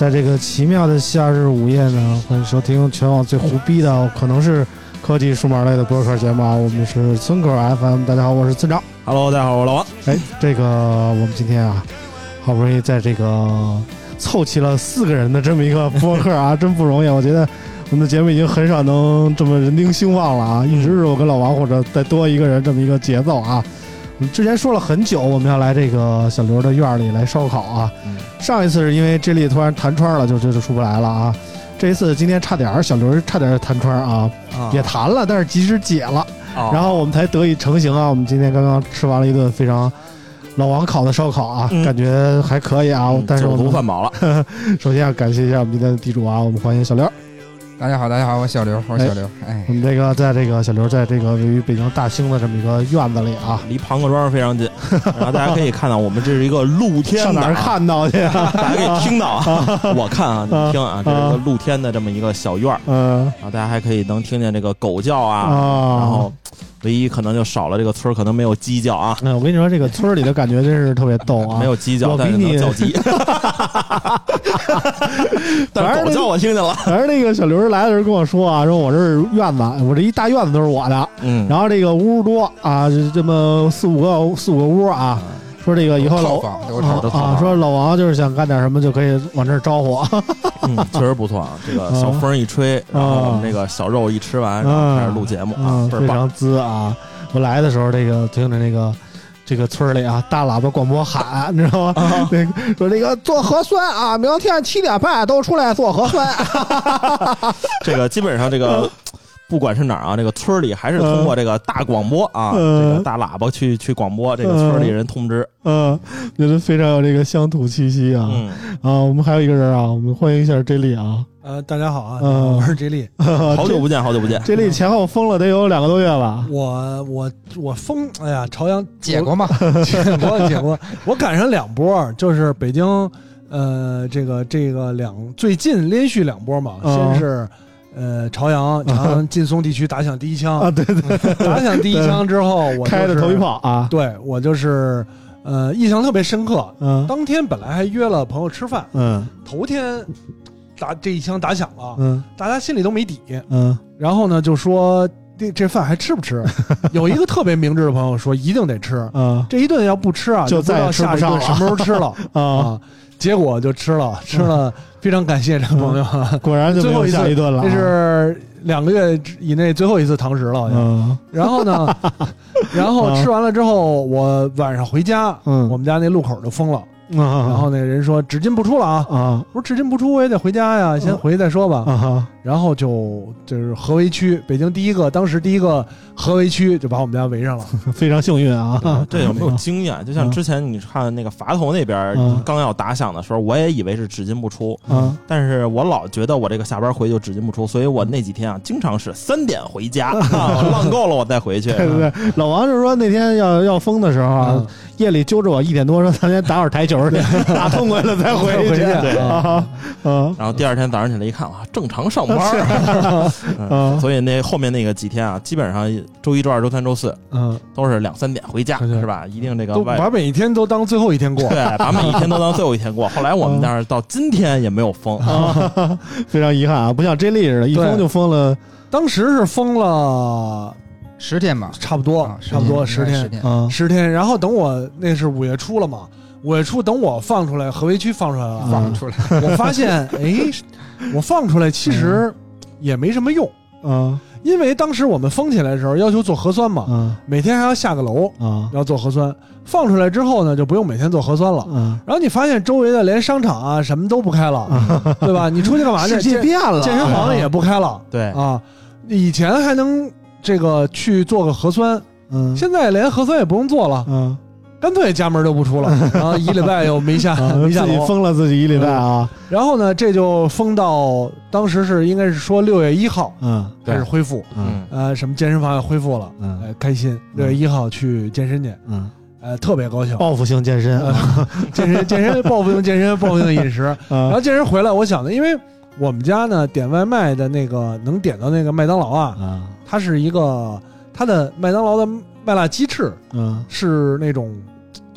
在这个奇妙的夏日午夜呢，欢迎收听全网最胡逼的，可能是科技数码类的播客节目啊。我们是村口 FM，大家好，我是村长。Hello，大家好，我是老王。哎，这个我们今天啊，好不容易在这个凑齐了四个人的这么一个播客啊，真不容易。我觉得我们的节目已经很少能这么人丁兴旺了啊，一直是我跟老王或者再多一个人这么一个节奏啊。之前说了很久，我们要来这个小刘的院里来烧烤啊。嗯上一次是因为这里突然弹窗了，就就就出不来了啊。这一次今天差点儿，小刘差点儿弹窗啊，也弹了，但是及时解了，哦然后我们才得以成型啊。我们今天刚刚吃完了一顿非常老王烤的烧烤啊，嗯感觉还可以啊。但是我们饭饱了。首先要感谢一下我们今天的地主啊，我们欢迎小刘。大家好，大家好，我小刘，我是小刘。哎我，们这个在这个小刘在这个位于北京大兴的这么一个院子里啊，离庞各庄非常近，然后大家可以看到，我们这是一个露天上哪？看到去啊？大家可以听到啊，我看啊，你们听啊，这是一个露天的这么一个小院儿，嗯然后大家还可以能听见这个狗叫啊，啊，然后唯一可能就少了这个村儿可能没有鸡叫啊，嗯，我跟你说，这个村儿里的感觉真是特别逗啊！没有鸡叫，但是能叫鸡。反正狗叫我听见了，反正那个小刘来的时候跟我说啊，说我这是院子，我这一大院子都是我的，嗯，然后这个屋多啊，这这么四五个四五个屋啊，说这个以后老啊啊，说老王就是想干点什么就可以往这儿招呼，嗯，确实不错啊。这个小风一吹，然后我们这个小肉一吃完，然后开始录节目啊。非常滋啊！我来的时候，这个听着那个。这个村里啊，大喇叭广播喊，你知道吗？啊那个说这个做核酸啊，明天七点半都出来做核酸。这个基本上这个。不管是哪儿啊，这个村里还是通过这个大广播啊，嗯这个大喇叭去去广播这个村里人通知。嗯，觉得非常有这个乡土气息啊。嗯，啊，我们还有一个人啊，我们欢迎一下 J 莉啊。呃，大家好啊，嗯我是 J 莉。好久不见，好久不见。J 莉前后封了得有两个多月了？我我我封，哎呀，朝阳解过嘛？解过 解过，我赶上两波，就是北京，呃，这个这个两最近连续两波嘛，嗯先是。呃，朝阳朝阳 劲松地区打响第一枪，啊，对对，打响第一枪之后，我、就是、开的头一，炮啊。对我就是，呃，印象特别深刻。嗯当天本来还约了朋友吃饭，嗯头天打这一枪打响了，嗯大家心里都没底，嗯然后呢就说这这饭还吃不吃？有一个特别明智的朋友说一定得吃，嗯这一顿要不吃啊，就再也吃不上了顿什么时候吃了。啊。啊。结果就吃了，吃了，非常感谢这个朋友啊，果然就没有最后一下一顿了啊。这是两个月以内最后一次堂食了，好像。嗯。然后呢，然后吃完了之后，我晚上回家，嗯。我们家那路口就封了，然然后那人说只进不出了啊，啊。我说只进不出我也得回家呀，先回去再说吧。啊然后就就是合围区，北京第一个，当时第一个合围区就把我们家围上了。非常幸运啊！这有没有经验？就像之前你看那个垡头那边嗯刚要打响的时候，我也以为是只进不出，嗯但是我老觉得我这个下班回就只进不出，所以我那几天啊，经常是三点回家，我 浪够了我再回去。对对对，老王就说那天要要封的时候啊嗯，夜里揪着我一点多说咱先打会儿台球去，打痛快了再回去。对啊啊然后第二天早上起来一看，啊，正常上班儿。嗯啊所以那后面那个几天啊，基本上周一、周二、周三、周四嗯，都是两三点回家，是吧？一定这个外把每一天都当最后一天过。对，把每一天都当最后一天过。后来我们那儿到今天也没有封，啊，非常遗憾啊，不像 J 莉似的，一对封就封了当时是封了十天吧，差不多啊，差不多十天，十天，啊十天。然后等我那是五月初了嘛，五月初等我放出来，合肥区放出来了，放出来，我发现，哎，我放出来其实也没什么用，嗯因为当时我们封起来的时候要求做核酸嘛，嗯每天还要下个楼啊要做核酸。放出来之后呢，就不用每天做核酸了。嗯！然后你发现周围的连商场啊什么都不开了，对吧？你出去干嘛去？世界健变了，健身房也不开了对，啊！以前还能这个去做个核酸，嗯现在连核酸也不用做了，嗯干脆家门就不出了。然后一礼拜又没下啊没下自己楼，封了自己一礼拜啊，然后呢，这就封到当时是应该是说六月一号嗯开始恢复，嗯。呃，什么健身房也恢复了，嗯。哎，开心。六月一号去健身去，嗯，呃，特别高兴。报复性健身。健身 健身报复性健身报复性饮食，然后啊健身回来，我想的，因为我们家呢点外卖的那个能点到那个麦当劳啊，啊它是一个它的麦当劳的麦辣鸡翅嗯。是那种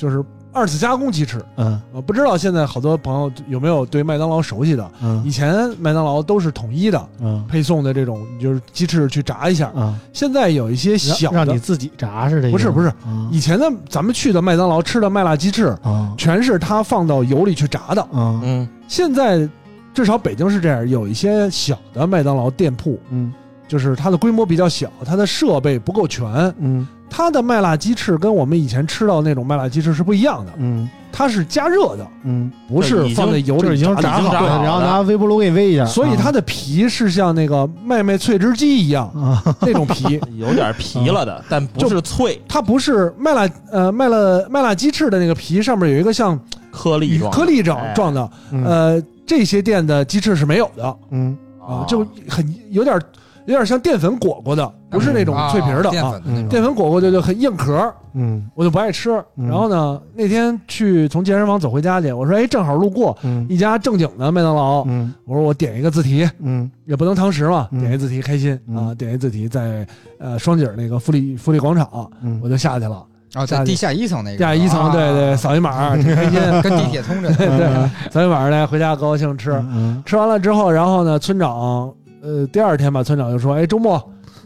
就是二次加工鸡翅，嗯我，不知道现在好多朋友有没有对麦当劳熟悉的？嗯以前麦当劳都是统一的嗯配送的这种，就是鸡翅去炸一下。嗯，现在有一些小的让让你，自己炸是这意思吗？不是不是嗯以前的咱们去的麦当劳吃的麦辣鸡翅，啊全是他放到油里去炸的。啊嗯，现在至少北京是这样，有一些小的麦当劳店铺，嗯就是它的规模比较小，它的设备不够全，嗯它的麦辣鸡翅跟我们以前吃到那种麦辣鸡翅是不一样的，嗯。它是加热的，嗯，不是放在油里已经炸炸好了，炸了然后拿微波炉给你煨一下，所以它的皮是像那个麦麦脆汁鸡一样啊。那种皮，有点皮了的，但不是脆，它不是麦辣呃麦辣麦辣鸡翅的那个皮上面有一个像颗粒状，颗粒状哎状的，嗯。呃，这些店的鸡翅是没有的。嗯。啊，就很有点有点像淀粉裹裹的，不是那种脆皮儿的啊。淀粉的那种，淀粉裹裹就就很硬壳，嗯。我就不爱吃。嗯。然后呢，那天去从健身房走回家去，我说哎，正好路过嗯。一家正经的麦当劳，嗯。我说我点一个自提，嗯。也不能堂食嘛，嗯。点一自提开心嗯。啊，点一自提在呃双井那个富力富力广场，嗯。我就下去了，啊，在地下一层那个，地下一层，啊。对对，扫一码挺开心，跟地铁通着 对，对，扫一码来回家高兴吃，嗯。吃完了之后，然后呢，村长呃第二天吧，村长就说，哎，周末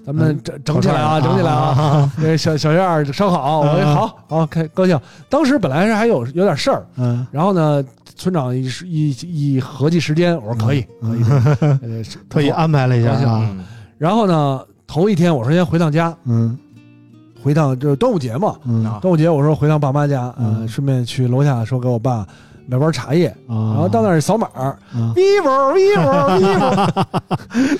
咱们嗯整整起来啊，整起来啊。啊，这小小院儿烧烤，我说嗯好好开高兴。当时本来是还有有点事儿，嗯。然后呢，村长一一一合计时间，我说可以，可嗯以，特意安排了一下然后呢，头一天我说先回趟家，嗯。回趟就是端午节嘛，端午节我说回趟爸妈家，呃，嗯。顺便去楼下说给我爸买包茶叶，然然后到那儿扫码啊，，vivo vivo vivo，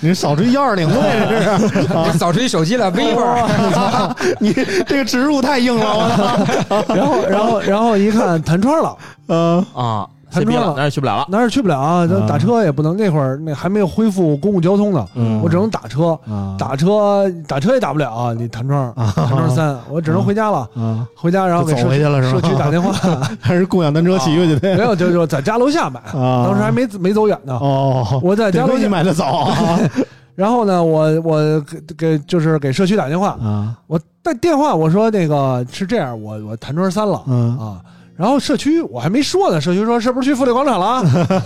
你扫出幺二零来这是，你扫出一手机来，vivo，你这个植入太硬了，我操，然后然后然后一看弹窗了。嗯啊，弹窗了。谁逼了，那儿去不了了。哪儿也去不了啊，打车也不能，那会儿那还没有恢复公共交通呢，嗯。我只能打车，啊。打车打车也打不了啊，你弹窗啊弹窗三，我只能回家了，啊，回家然后给走社回去了社区打电话，还是共享单车骑过去的没有就就在家楼下买，啊，当时还没没走远呢，哦，我在家楼下，买的早啊。然后呢，我我给给就是给社区打电话，啊，我带电话我说那个是这样，我我弹窗三了嗯。啊。然后社区我还没说呢，社区说是不是去富力广场了啊？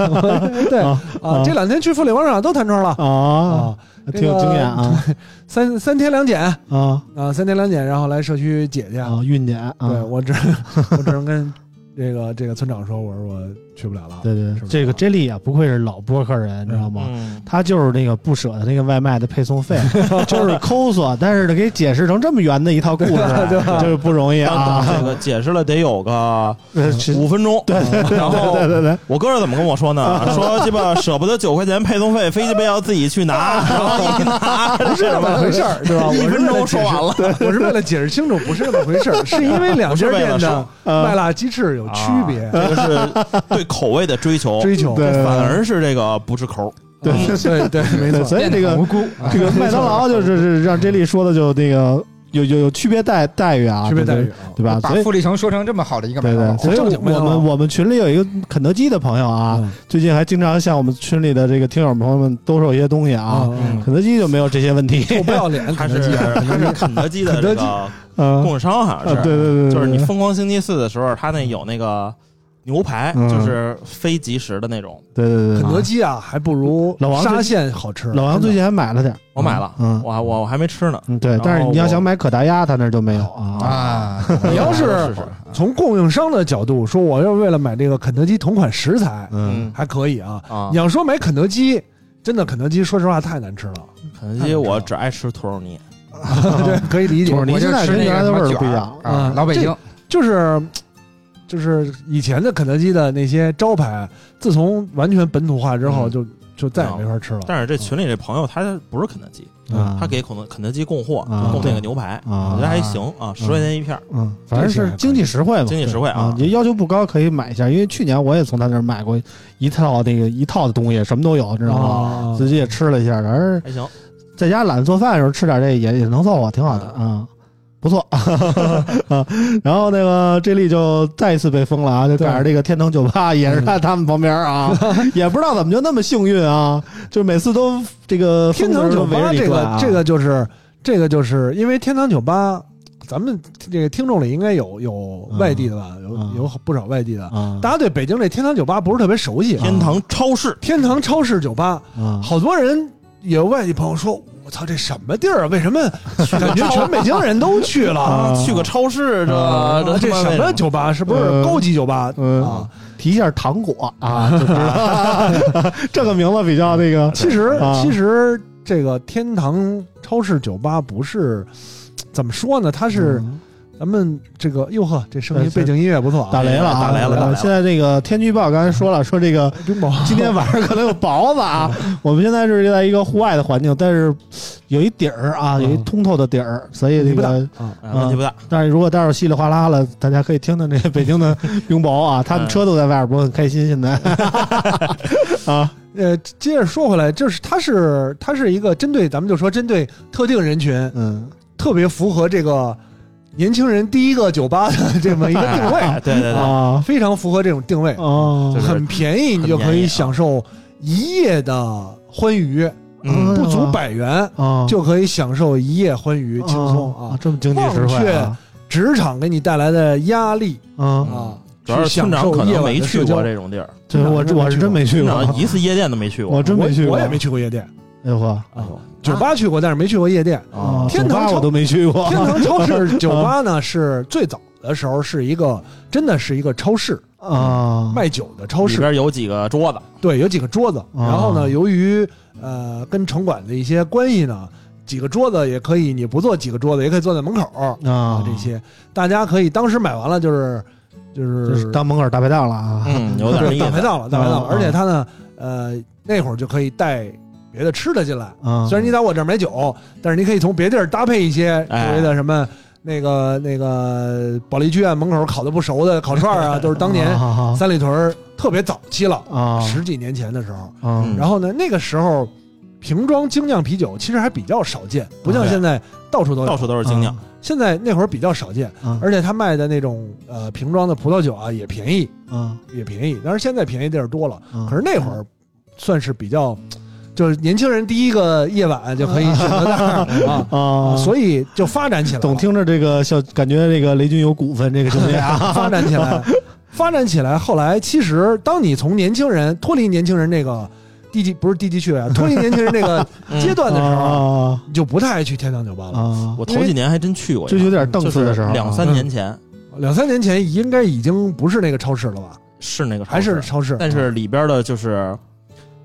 对啊啊，这两天去富力广场都弹窗了。啊，啊，挺有经验啊。三三天两检啊。啊，三天两检，然后来社区解去。啊，孕检啊，对我只 我只能跟这个这个村长说，我说我去不了了。对对这个 J 莉啊，不愧是老播客人，你知道吗？嗯，他就是那个不舍得那个外卖的配送费，就是抠索，但是给解释成这么圆的一套故事，就是不容易啊。这个解释了得有个 五分钟，对对然后对对对，我哥怎么跟我说呢？说鸡巴舍不得九块钱配送费，非鸡巴要自己去拿，然后一拿不是那么回事儿，对吧？我一分钟说完了。我是为了解释清楚，不是那么回事儿，是因为两家店的呃麦辣鸡翅有区别，这个是对口味的追求，追求。对反而是这个不是抠。对对对，没错。所以这个，这个麦当劳 就是是让 J 莉说的就那个有有有区别待待遇啊，区别待遇啊，对吧？所以把富力城说成这么好的一个麦对。对，当劳，所以正经麦我当劳。们我们群里有一个肯德基的朋友啊，嗯。最近还经常向我们群里的这个听友朋友们兜售一些东西啊。嗯肯德基就没有这些问题，臭不要脸，他是肯德基，他是肯德基的 肯德基这个嗯供应商，好像啊，是，对对对，对就是你对。疯狂星期四的时候，他那有那个牛排，嗯就是非即食的那种，对对对，肯德基啊，还不如老王最沙县好吃。老王最近还买了点儿，我买了，嗯我还我我还没吃呢。嗯对，但是你要想买可达鸭，他那儿就没有啊。啊，你要 是从供应商的角度说，我要为了买这个肯德基同款食材，嗯，还可以啊。啊你，要说买肯德基，真的肯德基，说实话太难吃了。肯德基我只爱吃土豆泥，对，可以理解土。豆泥我就现在跟吃那原来的味儿不一样儿啊，嗯老北京就是就是以前的肯德基的那些招牌，自从完全本土化之后，嗯。就就再也没法吃了。但是这群里这朋友他不是肯德基，啊。他给肯德肯德基供货，啊。供那个牛排，啊。我觉得还行啊，十块钱一片儿，嗯，反正是经济实惠嘛，经济实惠啊。啊，。你要求不高可以买一下，因为去年我也从他那儿买过一套那个一套的东西，什么都有，知道吗？啊。自己也吃了一下，反正还行，在家懒得做饭的时候吃点这也也能凑合，挺好的啊。不错。啊，然后那个这里就再一次被封了啊，就赶上这个天堂酒吧也是在他们旁边啊，也不知道怎么就那么幸运啊，就每次都这个天堂酒吧这个这个就是这个就是因为天堂酒吧，咱们这个听众里应该有有外地的吧，嗯。有有不少外地的，啊大家对北京这天堂酒吧不是特别熟悉。天堂超市。天堂超市酒吧，啊好多人也有外地朋友说。我操，这什么地儿啊？为什么感觉全北京人都去了？啊去个超市，这啊这这什么酒吧？是不是嗯高级酒吧嗯啊？提一下糖果啊，就知道 这个名字比较那个其实啊其实这个天堂超市酒吧不是怎么说呢？它是嗯咱们这个哟呵，这声音呃背景音乐不错啊，打雷了啊，打雷了现在这个天气预报刚才说了，说这个 今天晚上可能有雹子啊。我们现在是在一个户外的环境，但是有一底儿啊，有一通透的底儿，所以这个。问题不大。但是如果待会儿稀里哗啦了，大家可以听听这个北京的冰雹啊，他们车都在外边，不是很开心。现在啊，呃，接着说回来，就是它是它是一个针对咱们就说针对特定人群，嗯特别符合这个年轻人第一个酒吧的这么一个 定哎位，对对对，啊非常符合这种定位，很便宜，你就可以享受一夜的欢愉，嗯。不足百元啊，就可以享受一夜欢愉，轻松啊！这么经济实惠啊。职场给你带来的压力啊！啊，主要是去享村长可受夜晚能没去的交。过这种地儿，这我我是真没去过。一次夜店都没去过。我真没去过，我也没去过夜店，哎呦呵。哎呦酒吧去过，但是没去过夜店。啊，天堂超酒吧我都没去过，天堂超市 酒吧呢，是最早的时候是一个真的是一个超市，啊，卖酒的超市里。边有几个桌子，对，有几个桌子，然后呢，由于呃跟城管的一些关系呢，几个桌子也可以，你不坐几个桌子，也可以坐在门口啊这些大家可以当时买完了就是就就是是当门口大排档了啊，嗯，有点对意思。大排档了，大排档了，啊而且它呢，呃，那会儿就可以带别的吃的进来。啊，虽然你在我这儿买酒，但是你可以从别地儿搭配一些所哎谓的什么。那个那个保利剧院门口烤的不熟的烤串儿啊，都是当年啊三里屯特别早期了，啊十几年前的时候。然后呢，那个时候瓶装精酿啤酒其实还比较少见，不像现在到处都有。到处都是精酿，现在那会儿比较少见，啊而且他卖的那种呃瓶装的葡萄酒啊也便宜，啊也便宜。但是现在便宜地儿多了，啊可是那会儿算是比较，就是年轻人第一个夜晚就可以选择那儿 啊。啊，所以就发展起来，总听着这个小，感觉这个雷军有股份，这个兄弟啊，发展起来，发展起来。后来其实，当你从年轻人脱离年轻人那个低级不是低级趣味啊，脱离年轻人那个阶段的时候，啊你就不太爱去天堂酒吧了。啊，我头几年还真去过一趟，这有点档次的时候两三年前，两三年前应该已经不是那个超市了吧？是那个超还是超市？但是里边的就是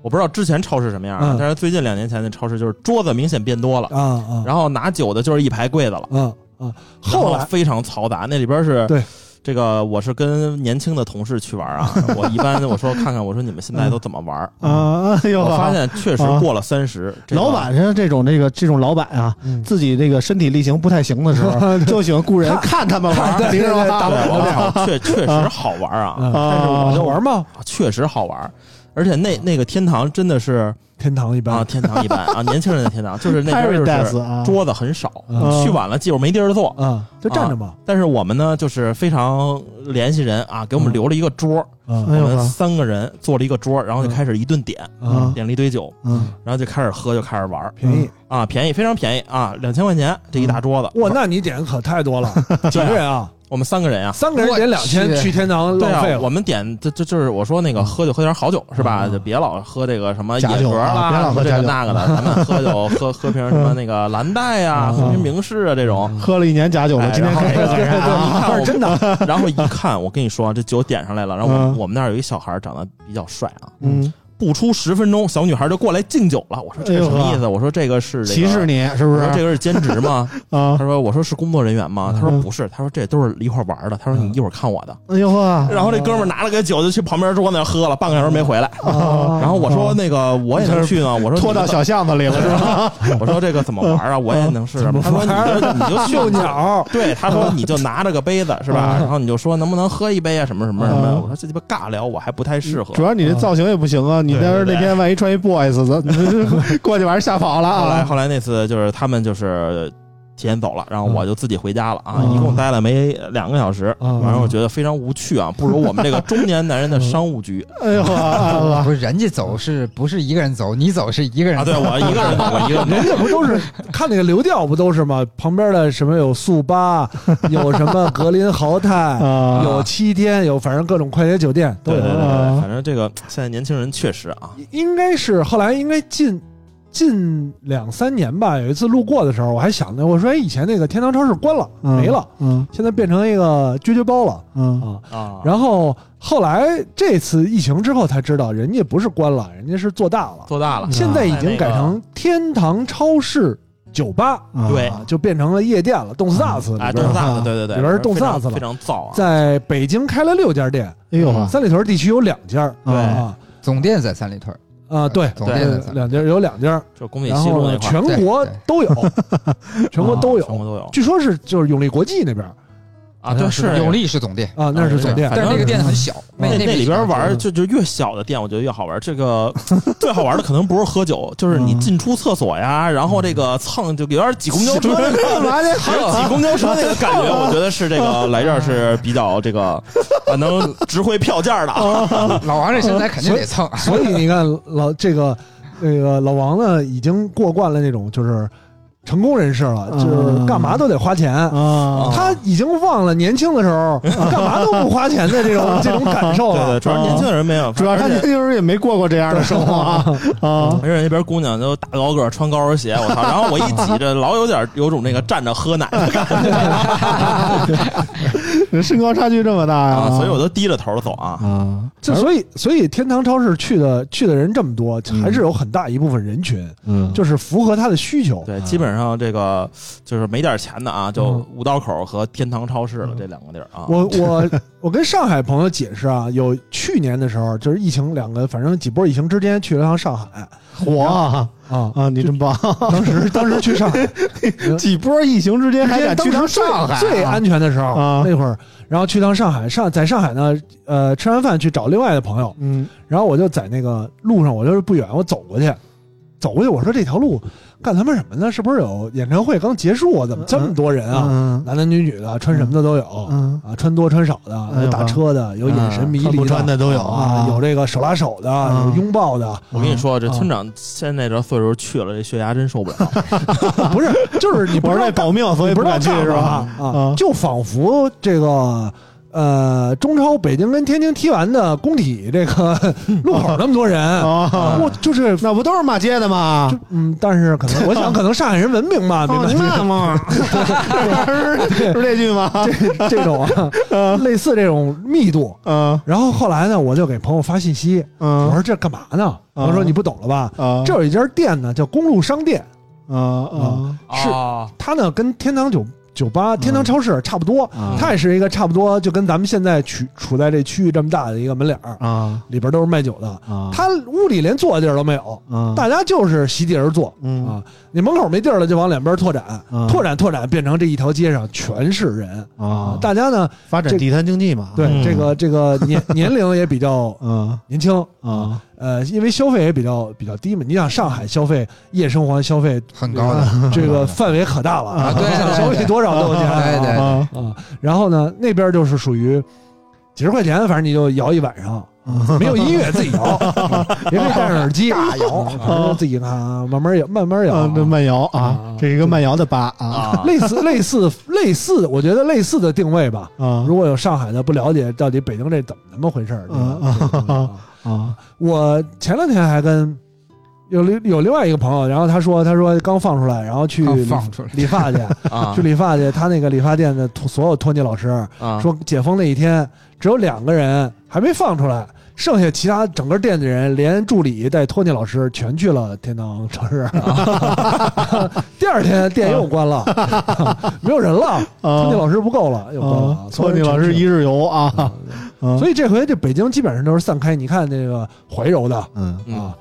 我不知道之前超市什么样啊，嗯。但是最近两年前的超市就是桌子明显变多了，啊啊。然后拿酒的就是一排柜子了，啊啊！后来？然非常嘈杂，那里边是对。这个我是跟年轻的同事去玩啊，我一般我说看看，我说你们现在都怎么玩？啊，哎呦，我发现确实啊。过了三十，这个老板像这种这个这种老板啊，嗯。自己这个身体力行不太行的时候，就喜欢雇人看。他们玩儿，对你知道吗？对打对保我操，确确实好玩啊，嗯但是我就玩吗？确实好玩，而且那那个天堂真的是天堂一般啊，天堂一般啊，年轻人的天堂，就是那边就是啊，桌子很少，嗯去晚了基本没地儿坐。啊，就站着吧。但是我们呢，就是非常联系人啊，给我们留了一个桌，我们三个人坐了一个桌，然后就开始一顿点，啊，点了一堆酒，嗯，然后就开始喝，就开始玩便宜啊，便宜，非常便宜啊，两千块钱这一大桌子。哇！那你点可太多了，几个人啊？我们三个人啊，三个人点两千去。去天堂浪费了。我们点这这就是我说那个喝酒喝点好酒是吧？嗯。就别老喝这个什么假酒野格啊别啦，这老喝这个那个的，咱们喝酒喝喝瓶什么那个蓝带呀，嗯。喝瓶明士啊这种。喝了一年假酒了，哎今天看真的，然后一看，我跟你说，这酒点上来了，然后我我们那儿有一小孩长得比较帅啊，嗯，不出十分钟，小女孩就过来敬酒了。我说这是什么意思？我说这个是这个歧视，你是不是我说？这个是兼职吗？啊他，说我说是工作人员吗？他说嗯不是，他说这都是一块玩的。他说你一会儿看我的。哎呦呵，然后这哥们拿了个酒就去旁边桌那喝了，半个小时没回来。啊 然后我说那个我也能去呢，我说拖到小巷子里了 是吧？我说这个怎么玩啊？我也能试试。他说你就你就秀鸟，对，他说你就拿着个杯子是吧？然后你就说能不能喝一杯啊？什么什么什么我说这鸡巴尬聊，我还不太适合主。要你这造型也不行啊，你对对对那那天万一穿一 boys 咱，过去把人吓跑了啊！后来后来那次就是他们就是提前走了，然后我就自己回家了啊，嗯。一共待了没两个小时，嗯。反正我觉得非常无趣啊，不如我们这个中年男人的商务局。哎呦 不是人家走是不是一个人走？你走是一个人啊，对我一个人，我一个人 人家不都是看那个流调不都是吗？旁边的什么有速八，有什么格林豪泰，啊！有七天，有反正各种快捷酒店都有。对对对反正这个现在年轻人确实啊，应该是后来应该近近两三年吧，有一次路过的时候，我还想着，我说哎，以前那个天堂超市关了，嗯没了，嗯。现在变成一个撅撅包了嗯啊。啊，然后后来这次疫情之后才知道，人家不是关了，人家是做大了，做大了，现在已经改成天堂超市酒吧，啊对。啊，就变成了夜店了，动次打次里哎，动次打次，对对对，里边是动次打次了。非常燥啊，在北京开了六家店，哎呦呵三里屯地区有两家，对。啊。总店在三里屯，啊，对。两家有两家，就工体然后呢，西路那块，全国都有，全国都有，全国都有据说是就是永利国际那边啊，对是永利是总店，啊，那是总店但是那个店很小，那那那里边玩就就就越小的店，我觉得越好玩。这个最好玩的可能不是喝酒，就是你进出厕所呀，然后这个蹭就有点挤公交车那个 干嘛去？还有挤公交车那个感觉，我觉得是这个 来这儿是比较这个啊能值回票价的啊。老王这身材肯定得蹭，所以你看老这个那个老王呢，已经过惯了那种就是成功人士了，嗯就是干嘛都得花钱。啊，他已经忘了年轻的时候干嘛都不花钱的这种 这种感受对对，了。主要年轻人没有，主要他年轻人也没过过这样的生活啊啊！而且那边姑娘都大高个儿，穿高跟鞋，我操！然后我一挤着，老有点有种那个站着喝奶的感觉身高差距这么大呀，啊，所以我都低着头走啊。啊，就所以所以天堂超市去的去的人这么多，还是有很大一部分人群嗯就是符合他的需求。对，基本上这个就是没点钱的啊，就嗯五道口和天堂超市了这两个地儿啊。我我我跟上海朋友解释啊，有去年的时候就是疫情两个，反正几波疫情之间去了趟上海火啊啊，啊！你真棒！当时 当时去上海，几波疫情之间还敢去趟上海啊？最安全的时候啊那会儿，然后去趟上海，上在上海呢，呃，吃完饭去找另外的朋友，嗯然后我就在那个路上，我就是不远，我走过去，走过去，我说这条路干他妈什么呢？是不是有演唱会刚结束啊？怎么这么多人啊？嗯男男女女的，穿什么的都有。嗯啊，穿多穿少的，有打车的，有眼神迷离穿不穿的都有啊，有这个手拉手的，啊有拥抱的，我跟你说，这啊村长现在这岁数去了，这血压真受不了。不是，就是你不是知道为保命，所以不敢去是吧？啊，就仿佛这个呃，中超北京跟天津踢完的工体这个 路口那么多人，啊，我就是那不都是骂街的吗？就嗯，但是可能我想可能上海人文明吧，明哦，白你骂吗？是是这句吗？这这种啊，类似这种密度。嗯然后后来呢，我就给朋友发信息，我嗯说这干嘛呢？朋友说你不懂了吧？啊这有一家店呢，叫公路商店，啊啊是啊它呢跟天堂酒酒吧、天堂超市差不多，啊。它也是一个差不多就跟咱们现在处处在这区域这么大的一个门脸儿，啊。里边都是卖酒的。啊！它屋里连坐的地儿都没有，啊。大家就是席地而坐嗯。啊。你门口没地儿了，就往两边拓展，啊拓展拓展，变成这一条街上全是人。啊。大家呢，发展地摊经济嘛？对嗯。这个这个年 年龄也比较嗯。年轻啊呃，因为消费也比较比较低嘛。你想上海消费夜生活消费很高的这个范围可大了啊对 对对。消费多少都有钱啊对对啊啊。然后呢，那边就是属于几十块钱，反正你就摇一晚上，没有音乐自己摇，也可以戴上耳机大摇，自己看啊，慢慢摇，慢慢摇。慢摇啊啊，这是一个慢摇的吧啊。啊，类似类似类似，我觉得类似的定位吧。啊。如果有上海的不了解到底北京这怎么那么回事啊啊啊我前两天还跟有另有另外一个朋友，然后他说他说刚放出来，然后去刚理放出来理发去，啊去理发去，他那个理发店的托所有托尼老师啊说解封那一天只有两个人还没放出来。剩下其他整个店的人，连助理带托尼老师全去了天堂超市。第二天店又关了，没有人了。托尼老师不够了，又关了啊！。托尼老师一日游啊啊，所以这回这北京基本上都是散开。你看那个怀柔的，嗯嗯啊，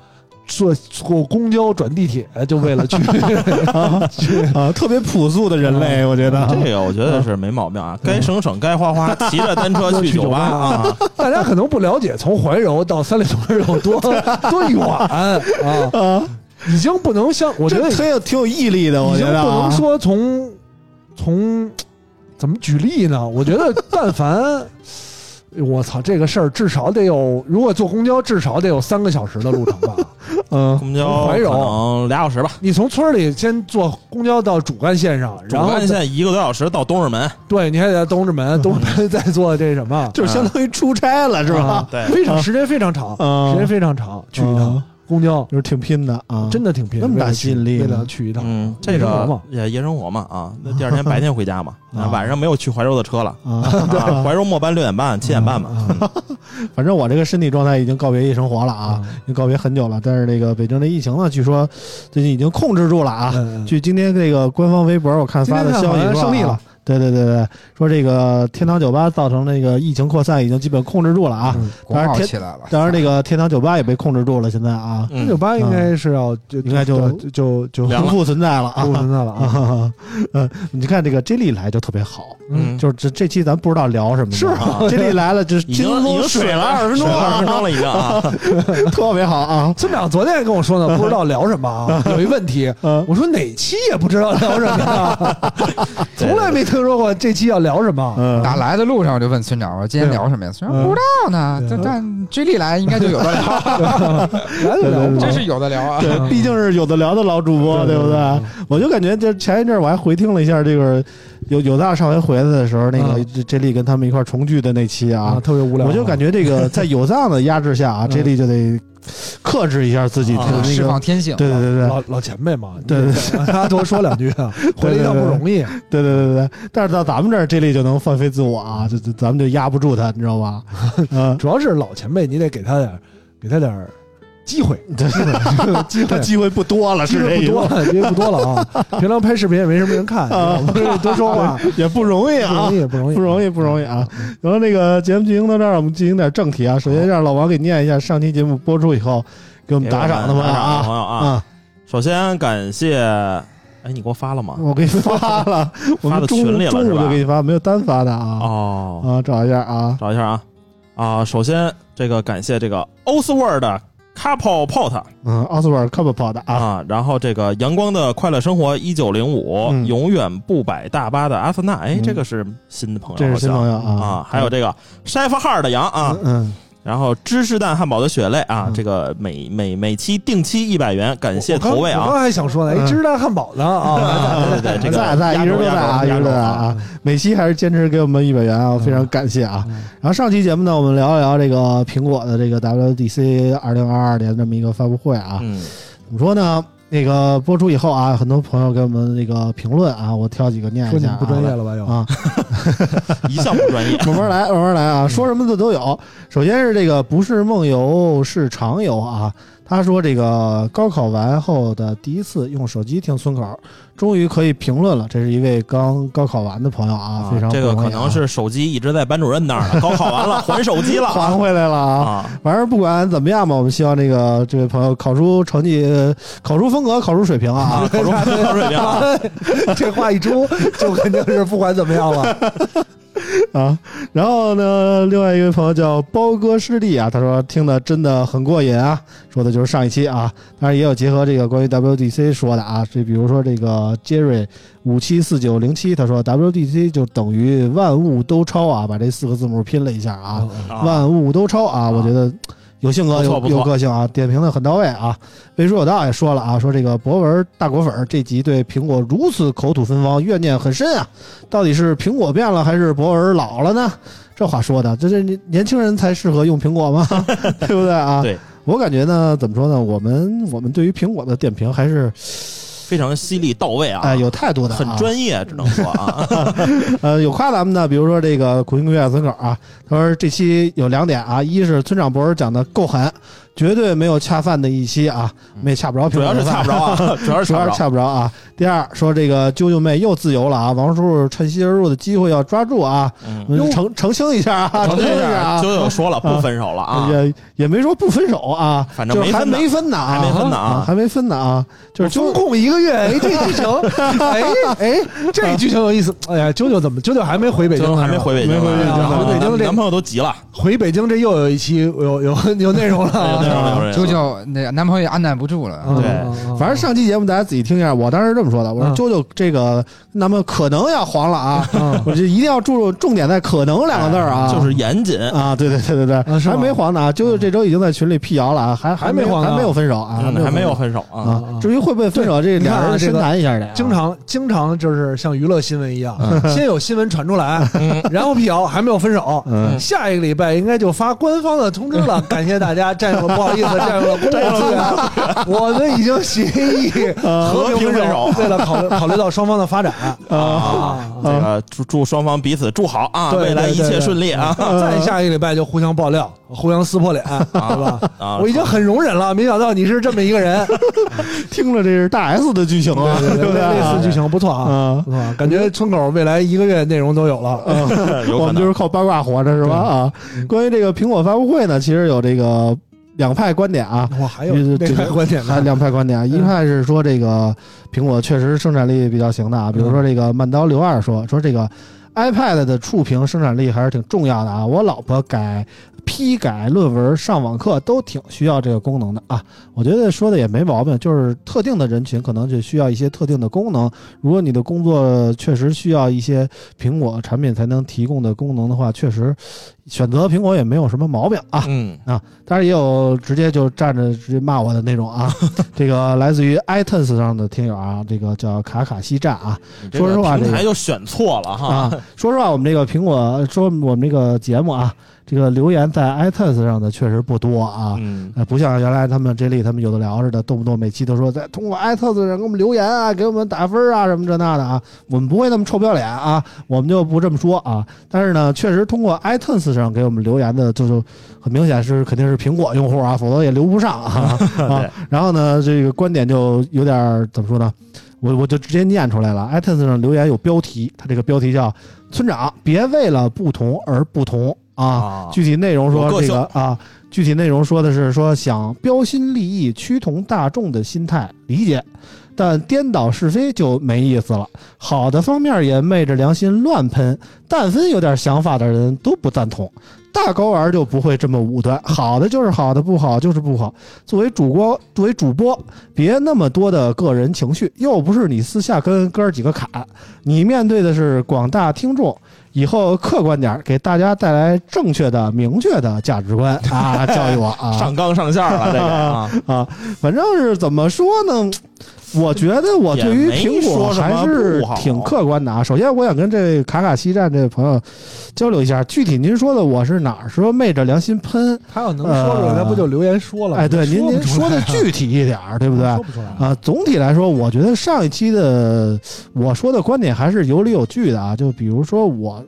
坐坐公交转地铁就为了去 去啊，特别朴素的人类，我觉得这个我觉得是没毛病啊，该省省，该花花，骑着单车去酒吧啊，大家可能不了解，从怀柔到三里屯有多多远啊，啊，已经不能像我觉得这挺有挺有毅力的，我觉得啊不能说从从怎么举例呢？我觉得但凡。我操，这个事儿至少得有，如果坐公交，至少得有三个小时的路程吧。嗯。公交怀柔可能俩小时吧，你从村里先坐公交到主干线上，然后主干线一个多小时到东直门，对你还得在东直门，东直门再坐这什么，就是相当于出差了，是吧？啊？对。非常时间非常长，啊时间非常长，去一趟。啊公交。就是挺拼的啊，真的挺拼，那么大吸引力为了去一趟。嗯，这个嘛。也夜生活嘛啊，那第二天白天回家嘛，晚上没有去怀柔的车了，啊，啊 怀柔末班六点半七点半嘛，啊。反正我这个身体状态已经告别夜生活了啊，已经告别很久了。但是这个北京的疫情呢，据说最近已经控制住了啊。据今天这个官方微博我看发的消息说、胜利了。啊，对对对对，说这个天堂酒吧造成那个疫情扩散已经基本控制住了啊。嗯国贸起来了。当然，这个天堂酒吧也被控制住了，现在啊，天嗯酒吧应该是要就应该就就就就不复存在了啊。不。存在了啊。啊，嗯，你看这个 J 莉来就特别好，嗯，就是这这期咱不知道聊什么，是啊，J 莉来了就是 已经已经水了二十分钟了二十分，钟了已经。啊，特别好啊。村长昨天还跟我说呢，不知道聊什么啊，有一问题，嗯。我说哪期也不知道聊什么呀，从来没听说过这期要聊什么。嗯，打来的路上我就问村长，我说今天聊什么呀？村长嗯不知道呢，但但追丽来应该就有的聊，来就聊，真是有的聊啊。对，毕竟是有的聊的老主播，对不对？我就感觉，就前一阵我还回听了一下这个有有大上回回来的时候，那个这 J 莉跟他们一块儿重聚的那期啊，啊，特别无聊啊。我就感觉这个 在有藏的压制下啊嗯，J 莉就得克制一下自己释放，天性，对对对对老老前辈嘛，对对对，他多说两句啊，回来一趟不容易。对对对对。但是到咱们这儿，J 莉就能放飞自我啊，就就咱们就压不住他，你知道吧？嗯，主要是老前辈，你得给他点，给他点儿机会，对，机会。机会不多了，机是这意思，会不多了，机会不多了啊！平常拍视频也没什么人看，啊不是多说话，也不容易啊不容。易，不容易，不容易，不容易啊！然后那个节目进行到这儿，我们进行点正题啊。首先让老王给念一下上期节目播出以后给我们打赏的朋友打赏的啊朋友啊，啊！首先感谢，哎，你给我发了吗？我给你发了，我们中发到群里了中是吧午就给你发，没有单发的啊哦，啊！找一下啊找一下啊啊！首先这个感谢这个 Oswald Couple Pot 嗯，奥斯瓦尔科布跑的啊。啊，然后这个阳光的快乐生活一九零五，嗯。永远不摆大巴的阿森纳，哎嗯，这个是新的朋友，这是新朋友好像啊。啊，还有这个 Chef Hard 的羊啊，嗯然后芝士蛋汉堡的血泪啊嗯，这个每每每期定期一百元，感谢投喂啊我刚。还想说呢，哎，嗯芝士蛋汉堡呢 啊，对对对，这个在在一直都在啊，一直都在啊。每期还是坚持给我们一百元啊，非常感谢啊。嗯然后上期节目呢，我们聊一聊这个苹果的这个 WDC 二零二二年这么一个发布会啊。嗯，怎么说呢？那个播出以后啊，很多朋友给我们那个评论啊，我挑几个念一下、啊。说你不专业了吧？又啊，一向不专业。慢慢来，慢慢来啊，说什么的都有。首先是这个不是梦游是常游啊，他说这个高考完后的第一次用手机听村口，终于可以评论了。这是一位刚高考完的朋友啊，非常这个可能是手机一直在班主任那儿了，高考完了还手机了还回来了啊。啊。反正不管怎么样吧，我们希望这个这位朋友考出成绩、呃考出风格、考出水平啊。考出 考水平啊，这话一出，就肯定是不管怎么样了。啊，然后呢，另外一位朋友叫包哥师弟啊，他说听的真的很过瘾啊，说的就是上一期啊，当然也有结合这个关于 WDC 说的啊，这比如说这个 Jerry 五七四九零七，他说 WDC 就等于万物都超啊，把这四个字母拼了一下啊，啊万物都超啊，我觉得有性格有有个性啊，点评的很到位啊。魏书有道也说了啊，说这个博文大果粉这集对苹果如此口吐芬芳，怨念很深啊。到底是苹果变了，还是博文老了呢？这话说的，这这年年轻人才适合用苹果吗？对不对啊？对，我感觉呢，怎么说呢？我们我们对于苹果的点评还是非常犀利到位啊，哎有态度的、啊，很专业，只能说啊，呃，有夸咱们的，比如说这个苦心孤诣村口啊，他说这期有两点啊，一是村长博士讲的够狠，绝对没有恰饭的一期啊，没恰不着主要是恰不着啊，主要是主要是恰不着。啊。第二说这个啾啾妹又自由了啊，王叔叔趁虚而入的机会要抓住啊，澄澄清一下啊，澄澄清一下，清一下啊。九。九说了不分手了啊，也也没说不分手啊，反正就是还没没分呢啊，还没分呢啊。还没分呢啊，就是风就控一个月，哎，这剧情，哎哎，这剧情有意思。哎呀，啾啾怎么啾啾还没回北京还没回北京，没回北京啊回北京这男朋友都急了，回北京，这又有一期有有有内容了啊。啾啾那男朋友也按耐不住了，嗯对。反正上期节目大家自己听一下，我当时是这么说的，我说嗯。啾啾这个那么可能要黄了啊，嗯。我就一定要注重重点在“可能”两个字儿啊，就是严谨，啊，对对对对对，还没黄呢啊，啾啾这周已经在群里辟谣了啊，还还没黄还没有分手啊，嗯还没有分分手啊。至于会不会分手，这俩人深谈一下的啊，经常经常就是像娱乐新闻一样，嗯。先有新闻传出来，然后辟谣还没有分手，嗯。下一个礼拜应该就发官方的通知了，感谢大家占用了，不好意思占用了公共资源，我们已经协议 和平分和平分手为了考虑 考虑到双方的发展。啊，这个祝祝双方彼此祝好啊，未来一切顺利啊。再下一个礼拜就互相爆料，互相撕破脸，对吧？啊！我已经很容忍了，没想到你是这么一个人，听着这是大 S 的剧情啊，对对对，类似剧情不错啊，感觉村口未来一个月内容都有了。我们就是靠八卦活着是吧？啊，关于这个苹果发布会呢，其实有这个两派观点啊，我，还有这那派观点呢？还有两派观点啊，一派是说这个苹果确实生产力比较行的啊，比如说这个曼刀刘二说说这个 iPad 的触屏生产力还是挺重要的啊，我老婆改批改论文、上网课都挺需要这个功能的啊。我觉得说的也没毛病，就是特定的人群可能就需要一些特定的功能。如果你的工作确实需要一些苹果产品才能提供的功能的话，确实选择苹果也没有什么毛病啊。嗯啊当然也有直接就站着直接骂我的那种啊，这个来自于 iTunes 上的听友啊，这个叫卡卡西站啊说实话这个平台就选错了哈啊，说实话，我们这个苹果说我们这个节目啊，这个留言在 iTunes 上的确实不多啊。嗯呃，不像原来他们 J 莉他们有的聊似的，动不动每期都说在通过 iTunes 上给我们留言啊，给我们打分啊，什么这那的啊，我们不会那么臭不要脸啊，我们就不这么说啊。但是呢，确实通过 iTunes 上给我们留言的，就就很明显是肯定是苹果用户啊，否则也留不上啊 啊。然后呢，这个观点就有点怎么说呢？我我就直接念出来了。iTunes 上留言有标题，它这个标题叫“村长别为了不同而不同”啊。啊，具体内容说这个啊，具体内容说的是说想标新立异、趋同大众的心态理解，但颠倒是非就没意思了。好的方面也昧着良心乱喷，但凡有点想法的人都不赞同。大高玩就不会这么武断，好的就是好的，不好就是不好。作为主播，作为主播，别那么多的个人情绪，又不是你私下跟哥儿几个侃，你面对的是广大听众。以后客观点儿，给大家带来正确的、明确的价值观啊，教育我啊上纲上线了，这个啊，啊，反正是怎么说呢？我觉得我对于苹果还是挺客观的啊。首先，我想跟这位卡卡西站这位朋友交流一下，具体您说的我是哪儿说昧着良心喷？他要能说出来，呃他不就留言说了吗？哎，对，您您说的具体一点儿，对不对？说不出来啊。啊，总体来说，我觉得上一期的我说的观点还是有理有据的啊。就比如说，我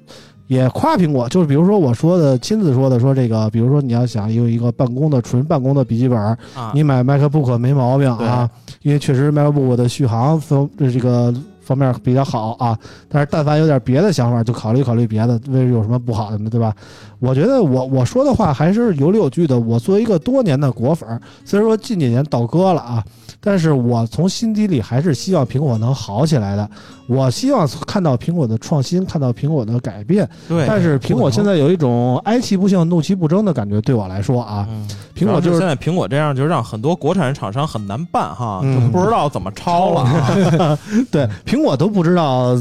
也夸苹果，就是比如说我说的亲自说的，说这个，比如说你要想有一个办公的纯办公的笔记本，啊你买 MacBook 没毛病啊，因为确实 MacBook 的续航这这个方面比较好啊。但是但凡有点别的想法，就考虑考虑别的，为有什么不好的呢？对吧？我觉得我我说的话还是有理有据的。我作为一个多年的果粉儿，虽然说近几年倒戈了啊，但是我从心底里还是希望苹果能好起来的。我希望看到苹果的创新，看到苹果的改变。对，但是苹果现在有一种哀其不幸，怒其不争的感觉，对我来说啊，嗯，苹果就是现在苹果这样，就让很多国产厂商很难办哈，嗯就不知道怎么抄了啊。对 苹果都不知道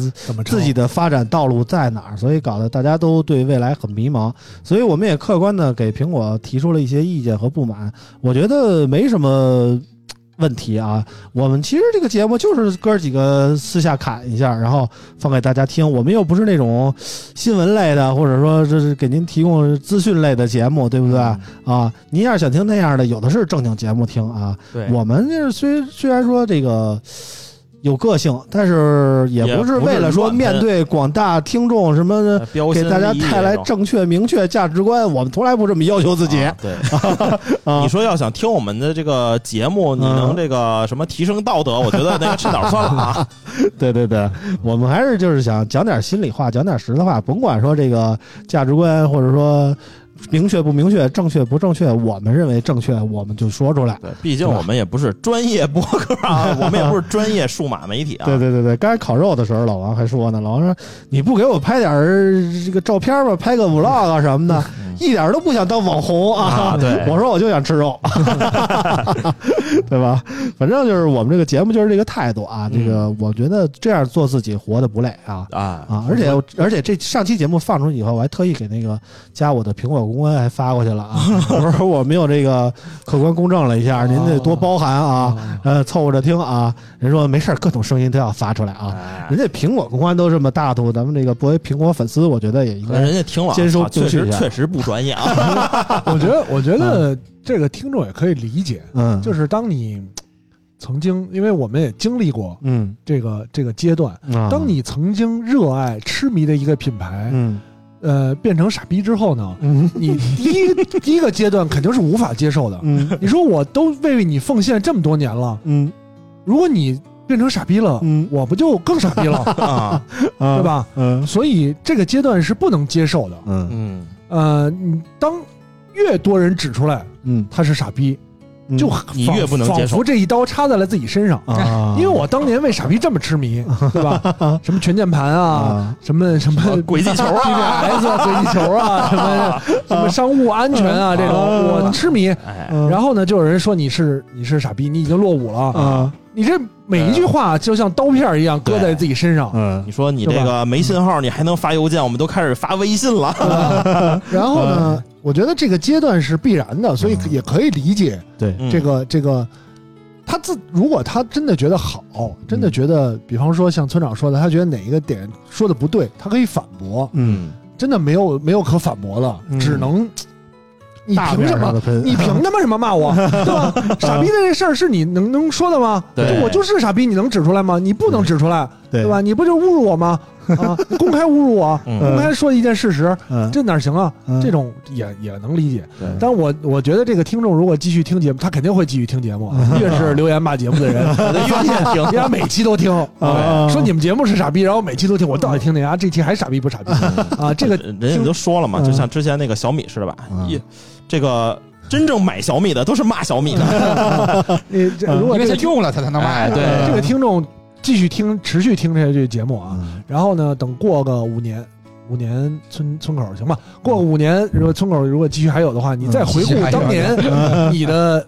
自己的发展道路在哪儿，所以搞得大家都对未来很迷茫。所以我们也客观的给苹果提出了一些意见和不满，我觉得没什么问题啊。我们其实这个节目就是哥儿几个私下侃一下，然后放给大家听。我们又不是那种新闻类的，或者说这是给您提供资讯类的节目，对不对？啊，您要是想听那样的，有的是正经节目听啊。对，我们就是虽虽然说这个有个性，但是也不是为了说面对广大听众什么给大家带来正确、明确价值观，我们从来不这么要求自己啊对，啊你。说要想听我们的这个节目，你嗯能这个什么提升道德？我觉得那个吃点算了啊。对对对，我们还是就是想讲点心里话，讲点实在话，甭管说这个价值观或者说明确不明确、正确不正确，我们认为正确，我们就说出来。对，毕竟我们也不是专业播客啊，我们也不是专业数码媒体啊。对对对对，刚才烤肉的时候，老王还说呢，老王说你不给我拍点这个照片吧，拍个 vlog 啊什么的，一点都不想当网红啊。啊对我说我就想吃肉，对吧？反正就是我们这个节目就是这个态度啊。这个我觉得这样做自己活得不累啊。啊啊，而且而且这上期节目放出去以后，我还特意给那个加我的苹果公关还发过去了啊。我说我没有这个客观公正了一下，您得多包涵啊，呃，凑合着听啊。人说没事儿，各种声音都要发出来啊。哎。人家苹果公关都这么大度，咱们这个作为苹果粉丝，我觉得也应该人家听了啊，坚守啊确实确实不专业啊。我觉得，我觉得这个听众也可以理解，嗯，就是当你曾经，因为我们也经历过嗯。这个这个阶段，啊，当你曾经热爱、痴迷的一个品牌，嗯呃，变成傻逼之后呢，嗯你第一 第一个阶段肯定是无法接受的。嗯你说我都为你奉献这么多年了，嗯如果你变成傻逼了，嗯我不就更傻逼了，啊，啊，对？吧？嗯所以这个阶段是不能接受的。嗯嗯，呃，你当越多人指出来嗯，他是傻逼，就仿你越不能接受仿佛这一刀插在了自己身上。啊，因为我当年为傻逼这么痴迷，对吧？什么全键盘啊，啊什么什么轨迹球啊 BBS 啊，轨迹球啊，什么 什么商务安全啊，这种啊我痴迷。然后呢，就有人说你是你是傻逼，你已经落伍了。啊你这每一句话就像刀片一样割在自己身上。嗯。你说你这个没信号，你还能发邮件，我们都开始发微信了。然后呢，我觉得这个阶段是必然的，所以也可以理解对。嗯。这个这个。他自如果他真的觉得好，真的觉得，比方说像村长说的，他觉得哪一个点说的不对，他可以反驳。嗯，真的没有没有可反驳了，嗯。只能你凭什么？你凭他妈什么骂我，对吧？傻逼的这事儿是你能能说的吗？我就是傻逼，你能指出来吗？你不能指出来，对对吧？？你不就侮辱我吗？啊，公开侮辱我，嗯公开说一件事实，嗯，这哪行啊？嗯这种也也能理解。但我我觉得这个听众如果继续听节目，他肯定会继续听节目。越是留言骂节目的人，发现人家每期都听，啊说你们节目是傻逼，然后每期都听，我到底听哪家？这期还傻逼不傻逼啊？这个人家都说了嘛，嗯就像之前那个小米似的吧嗯，一这个真正买小米的都是骂小米的。你这如因为果这个他用了他才能卖。哎对这个听众继续听，持续听这这个节目啊，嗯。然后呢，等过个五年。五年村村口行吧，过个五年，如果村口如果继续还有的话，你再回顾当年 你的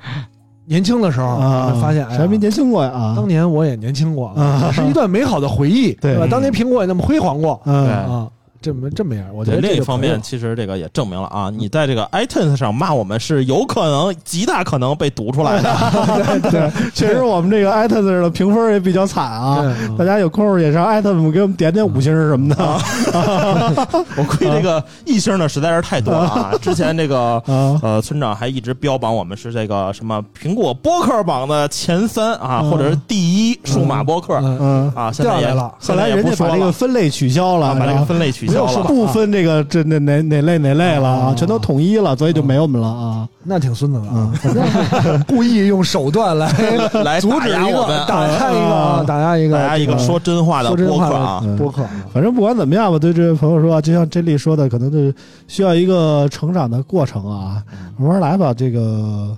年轻的时候，发现，哎谁还没年轻过呀？啊，当年我也年轻过，啊是一段美好的回忆，对。吧？当年苹果也那么辉煌过。啊，这么这么样，我觉，得另一方面，其实这个也证明了啊，你在这个 iTunes 上骂我们是有可能、极大可能被读出来的。对，确实我们这个 iTunes 的评分也比较惨啊。对大家有空也上 iTunes 给我们点点五星什么的 我估计这个一星的实在是太多了啊！之前这个 啊。呃，村长还一直标榜我们是这个什么苹果播客榜的前三啊，嗯或者是第一数码播客嗯嗯，啊。现在也了后现在来人家把也不说了这个分类取消了，啊把这个分类取消了。不分这个这哪哪哪类哪类了啊，哦全都统一了，所以就没我们了啊。那挺孙子的嗯啊，故意用手段来 来阻止一个压我们，打压一个啊，打压一个，打压一个说真话的播客啊。的播客啊，反正不管怎么样吧，对这位朋友说啊，就像真丽说的，可能就是需要一个成长的过程啊，慢慢来吧。这个，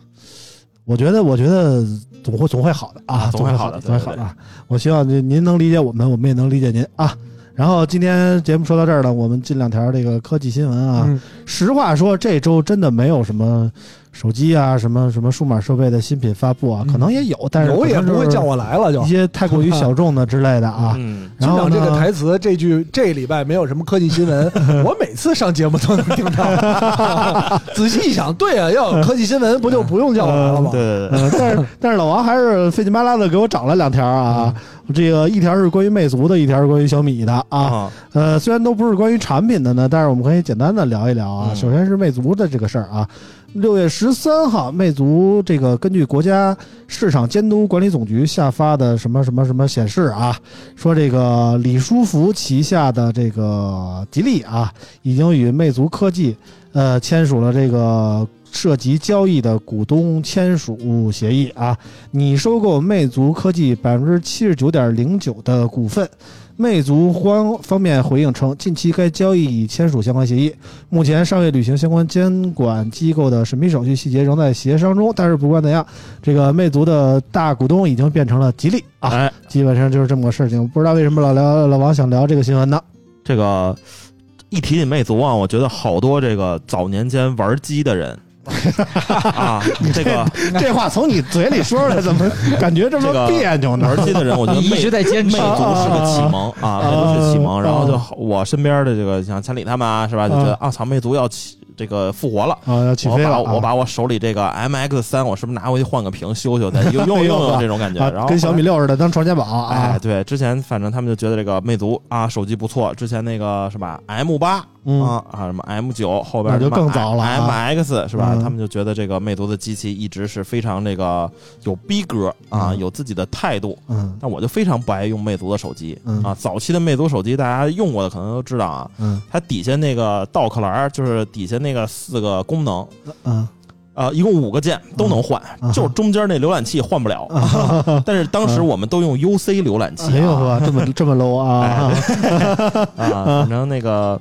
我觉得，我觉得总会总会好的啊，啊总会会好的总会好的啊。我希望您您能理解我们，我们也能理解您啊。然后今天节目说到这儿了，我们进两条这个科技新闻啊。嗯实话说，这周真的没有什么手机啊，什么什么数码设备的新品发布啊，嗯可能也有，但是有也不会叫我我来了就一。些太过于小众的之类的啊。嗯，然后这个台词，这句这礼拜没有什么科技新闻，我每次上节目都能听到。仔细一想，对啊，要有科技新闻，不就不用叫我来了吗？对对对，呃，但是但是老王还是费劲巴拉的给我找了两条啊，这个一条是关于魅族的，一条是关于小米的啊。啊，呃，虽然都不是关于产品的呢，但是我们可以简单的聊一聊啊。嗯首先是魅族的这个事儿啊，六月十三号，魅族这个根据国家市场监督管理总局下发的什么什么什么显示啊，说这个李书福旗下的这个吉利啊，已经与魅族科技呃签署了这个。涉及交易的股东签署协议啊，拟收购魅族科技百分之七十九点零九的股份，魅族方方面回应称，近期该交易已签署相关协议，目前尚未履行相关监管机构的审批手续，细节仍在协商中。但是不管怎样，这个魅族的大股东已经变成了吉利啊，哎，基本上就是这么个事情。不知道为什么老聊老王想聊这个新闻呢？这个一提起魅族啊，我觉得好多这个早年间玩机的人啊，这个这话从你嘴里说出来，怎么感觉这么别扭呢？玩机的人，我觉得一魅直在坚持魅族是个启蒙啊，啊魅族是启蒙。啊然后就我身边的这个像千里他们啊，是吧？就觉得啊，操，魅族要起这个复活了。啊，要起我飞了啊，把我把我手里这个 MX 三，我是不是拿回去换个屏修修，再用 用用用这种感觉？然啊，后跟小米。六似的当传家宝哎，啊，对，之前反正他们就觉得这个魅族啊手机不错，之前那个是吧 M 八嗯。啊啊什么 M 九后边那就更早了啊。MX 是吧？嗯。他们就觉得这个魅族的机器一直是非常这个有逼格啊，嗯。有自己的态度。嗯。但我就非常不爱用魅族的手机嗯。啊，早期的魅族手机大家用过的可能都知道啊，嗯。它底下那个 dock 栏儿就是底下那个四个功能，嗯。呃，一共五个键都能换，嗯。就是中间那浏览器换不了。啊，但是当时我们都用 UC 浏览器哎呦啊，呵，这么这么 low 啊！啊，反正那个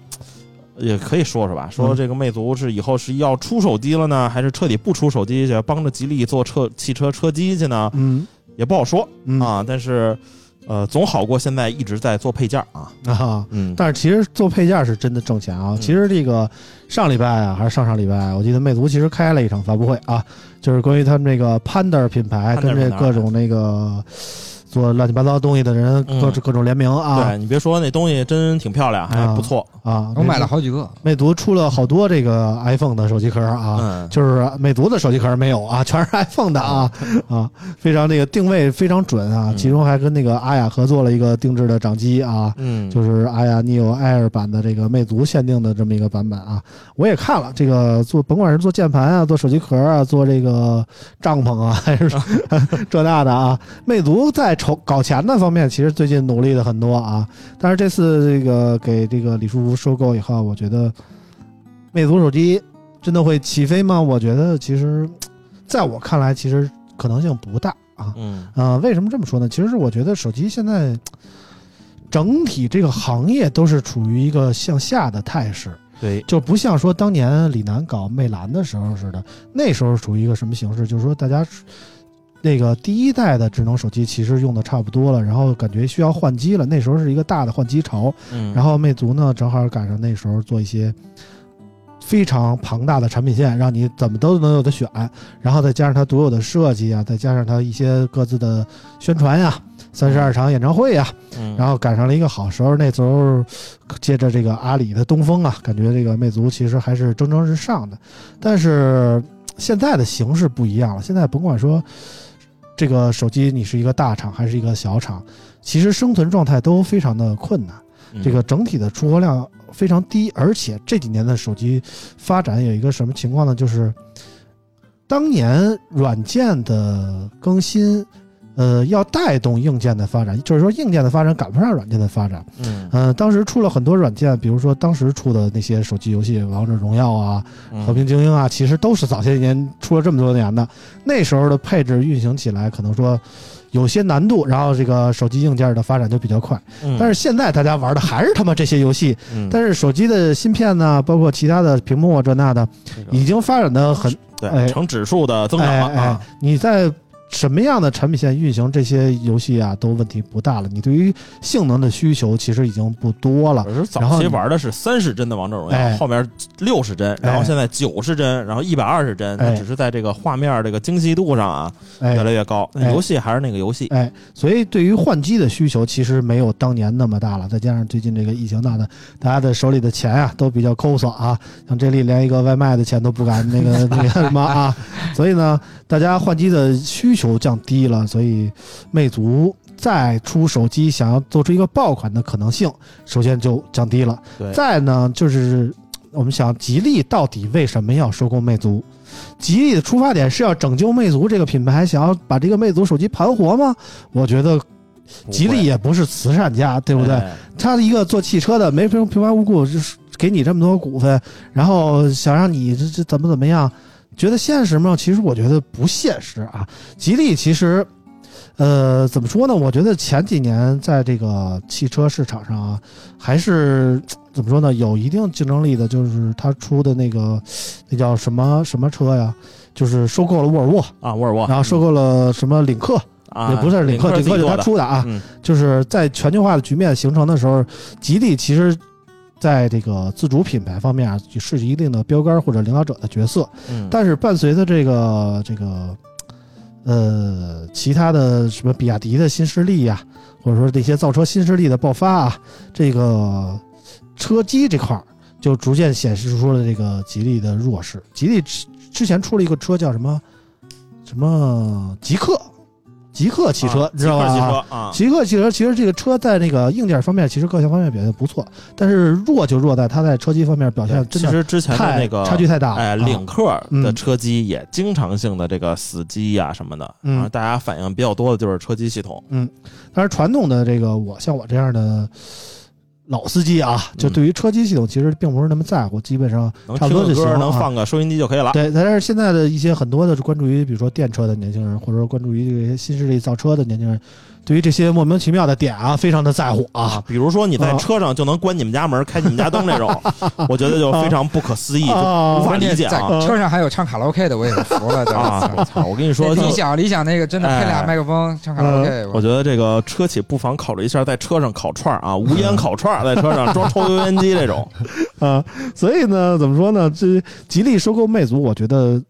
也可以说说吧，说嗯这个魅族是以后是要出手机了呢，还是彻底不出手机去，帮着吉利做车汽车车机去呢？嗯也不好说嗯啊。但是呃，总好过现在一直在做配件啊。啊。嗯，但是其实做配件是真的挣钱啊！嗯其实这个上礼拜啊，还是上上礼拜，我记得魅族其实开了一场发布会啊，就是关于他们这个 Panda 品牌跟这各种那个做乱七八糟东西的人嗯。各各种联名啊。对你别说那东西真挺漂亮，还不错。啊！我买了好几个，魅族出了好多这个 iPhone 的手机壳啊，嗯，就是魅族的手机壳没有啊，全是 iPhone 的啊啊，非常这个定位非常准啊，嗯。其中还跟那个阿雅合作了一个定制的掌机啊，嗯，就是阿雅 Neo Air 版的这个魅族限定的这么一个版本啊，我也看了这个做，甭管是做键盘啊，做手机壳啊，做这个帐篷啊，还是 这那的啊，魅族在筹搞钱的方面，其实最近努力的很多啊，但是这次这个给这个李书福收购以后，我觉得魅族手机真的会起飞吗？我觉得其实，在我看来，其实可能性不大啊。嗯啊、为什么这么说呢？其实是我觉得手机现在整体这个行业都是处于一个向下的态势，对，就不像说当年李楠搞魅蓝的时候似的，那时候处于一个什么形式？就是说大家那个第一代的智能手机其实用的差不多了，然后感觉需要换机了，那时候是一个大的换机潮，嗯，然后魅族呢正好赶上那时候做一些。非常庞大的产品线，让你怎么都能有的选，然后再加上它独有的设计啊，再加上它一些各自的宣传呀、三十二场演唱会呀、嗯，然后赶上了一个好时候，那时候接着这个阿里的东风啊，感觉这个魅族其实还是蒸蒸日上的。但是现在的形势不一样了，现在甭管说这个手机你是一个大厂还是一个小厂，其实生存状态都非常的困难。嗯这个整体的出货量非常低，而且这几年的手机发展有一个什么情况呢？就是当年软件的更新，呃，要带动硬件的发展，就是说硬件的发展赶不上软件的发展。嗯呃，当时出了很多软件，比如说当时出的那些手机游戏，《王者荣耀》啊，嗯《和平精英》啊，其实都是早些年出了这么多年的。那时候的配置运行起来可能说有些难度，然后这个手机硬件的发展就比较快。嗯，但是现在大家玩的还是他妈这些游戏，嗯但是手机的芯片呢，包括其他的屏幕啊这那的，已经发展的很哎对呈指数的增长哎哎了啊，，你在什么样的产品线运行这些游戏啊，都问题不大了。你对于性能的需求其实已经不多了然早期后你玩的是三十帧的王者荣哎耀，后面六十帧，然后哎现在九十帧，然后一百二十帧，只是在这个画面这个精细度上啊哎越来越高。哎游戏还是那个游戏，哎，所以对于换机的需求其实没有当年那么大了。再加上最近这个疫情大的，大家的手里的钱啊都比较抠索啊，像这里连一个外卖的钱都不敢那个那个什么啊，所以呢，大家换机的需求降低了，所以魅族。再出手机，想要做出一个爆款的可能性，首先就降低了。对再呢，就是我们想，吉利到底为什么要收购魅族？吉利的出发点是要拯救魅族这个品牌，想要把这个魅族手机盘活吗？我觉得吉利也不是慈善家，对不对？哎他一个做汽车的，没平平白无故就是给你这么多股份，然后想让你这这怎么怎么样，觉得现实吗？其实我觉得不现实啊。吉利其实，呃，怎么说呢？我觉得前几年在这个汽车市场上啊，还是怎么说呢？有一定竞争力的，就是他出的那个那叫什么什么车呀？就是收购了沃尔沃，啊，沃尔沃，然后收购了什么领克，啊，也不是领克，领克是他自己做的，出的啊。嗯就是在全球化的局面形成的时候，吉利其实在这个自主品牌方面啊，是一定的标杆或者领导者的角色。嗯，但是伴随着这个这个呃其他的什么比亚迪的新势力呀、或者说这些造车新势力的爆发啊，这个车机这块儿就逐渐显示出了这个吉利的弱势。吉利之之前出了一个车叫什么什么极客，极客汽车，知道吧？极客汽车啊，极客汽车其实这个车在那个硬件方面，其实各项方面表现不错，但是弱就弱在它在车机方面表现真的其实之前的太那个差距太大了。哎，啊领克的嗯车机也经常性的这个死机呀、什么的，嗯大家反映比较多的就是车机系统。嗯但是传统的这个我像我这样的老司机啊，就对于车机系统其实并不是那么在乎，基本上差不多就行听个歌，能啊放个收音机就可以了。对。但是现在的一些很多的关注于比如说电车的年轻人，或者说关注于这些新势力造车的年轻人，对于这些莫名其妙的点啊，非常的在乎啊。比如说你在啊车上就能关你们家门、开你们家灯这种，我觉得就非常不可思议，就啊无法理解啊车上还有唱卡拉 OK 的，我也是服了。啊！我操！我跟你说，理想理想那个真的配俩哎麦克风唱卡拉 OK，我觉得这个车企不妨考虑一下，在车上烤串儿啊，无烟烤串儿，在车上装抽油烟机这种。啊，所以呢，怎么说呢？这吉利收购魅族，我觉得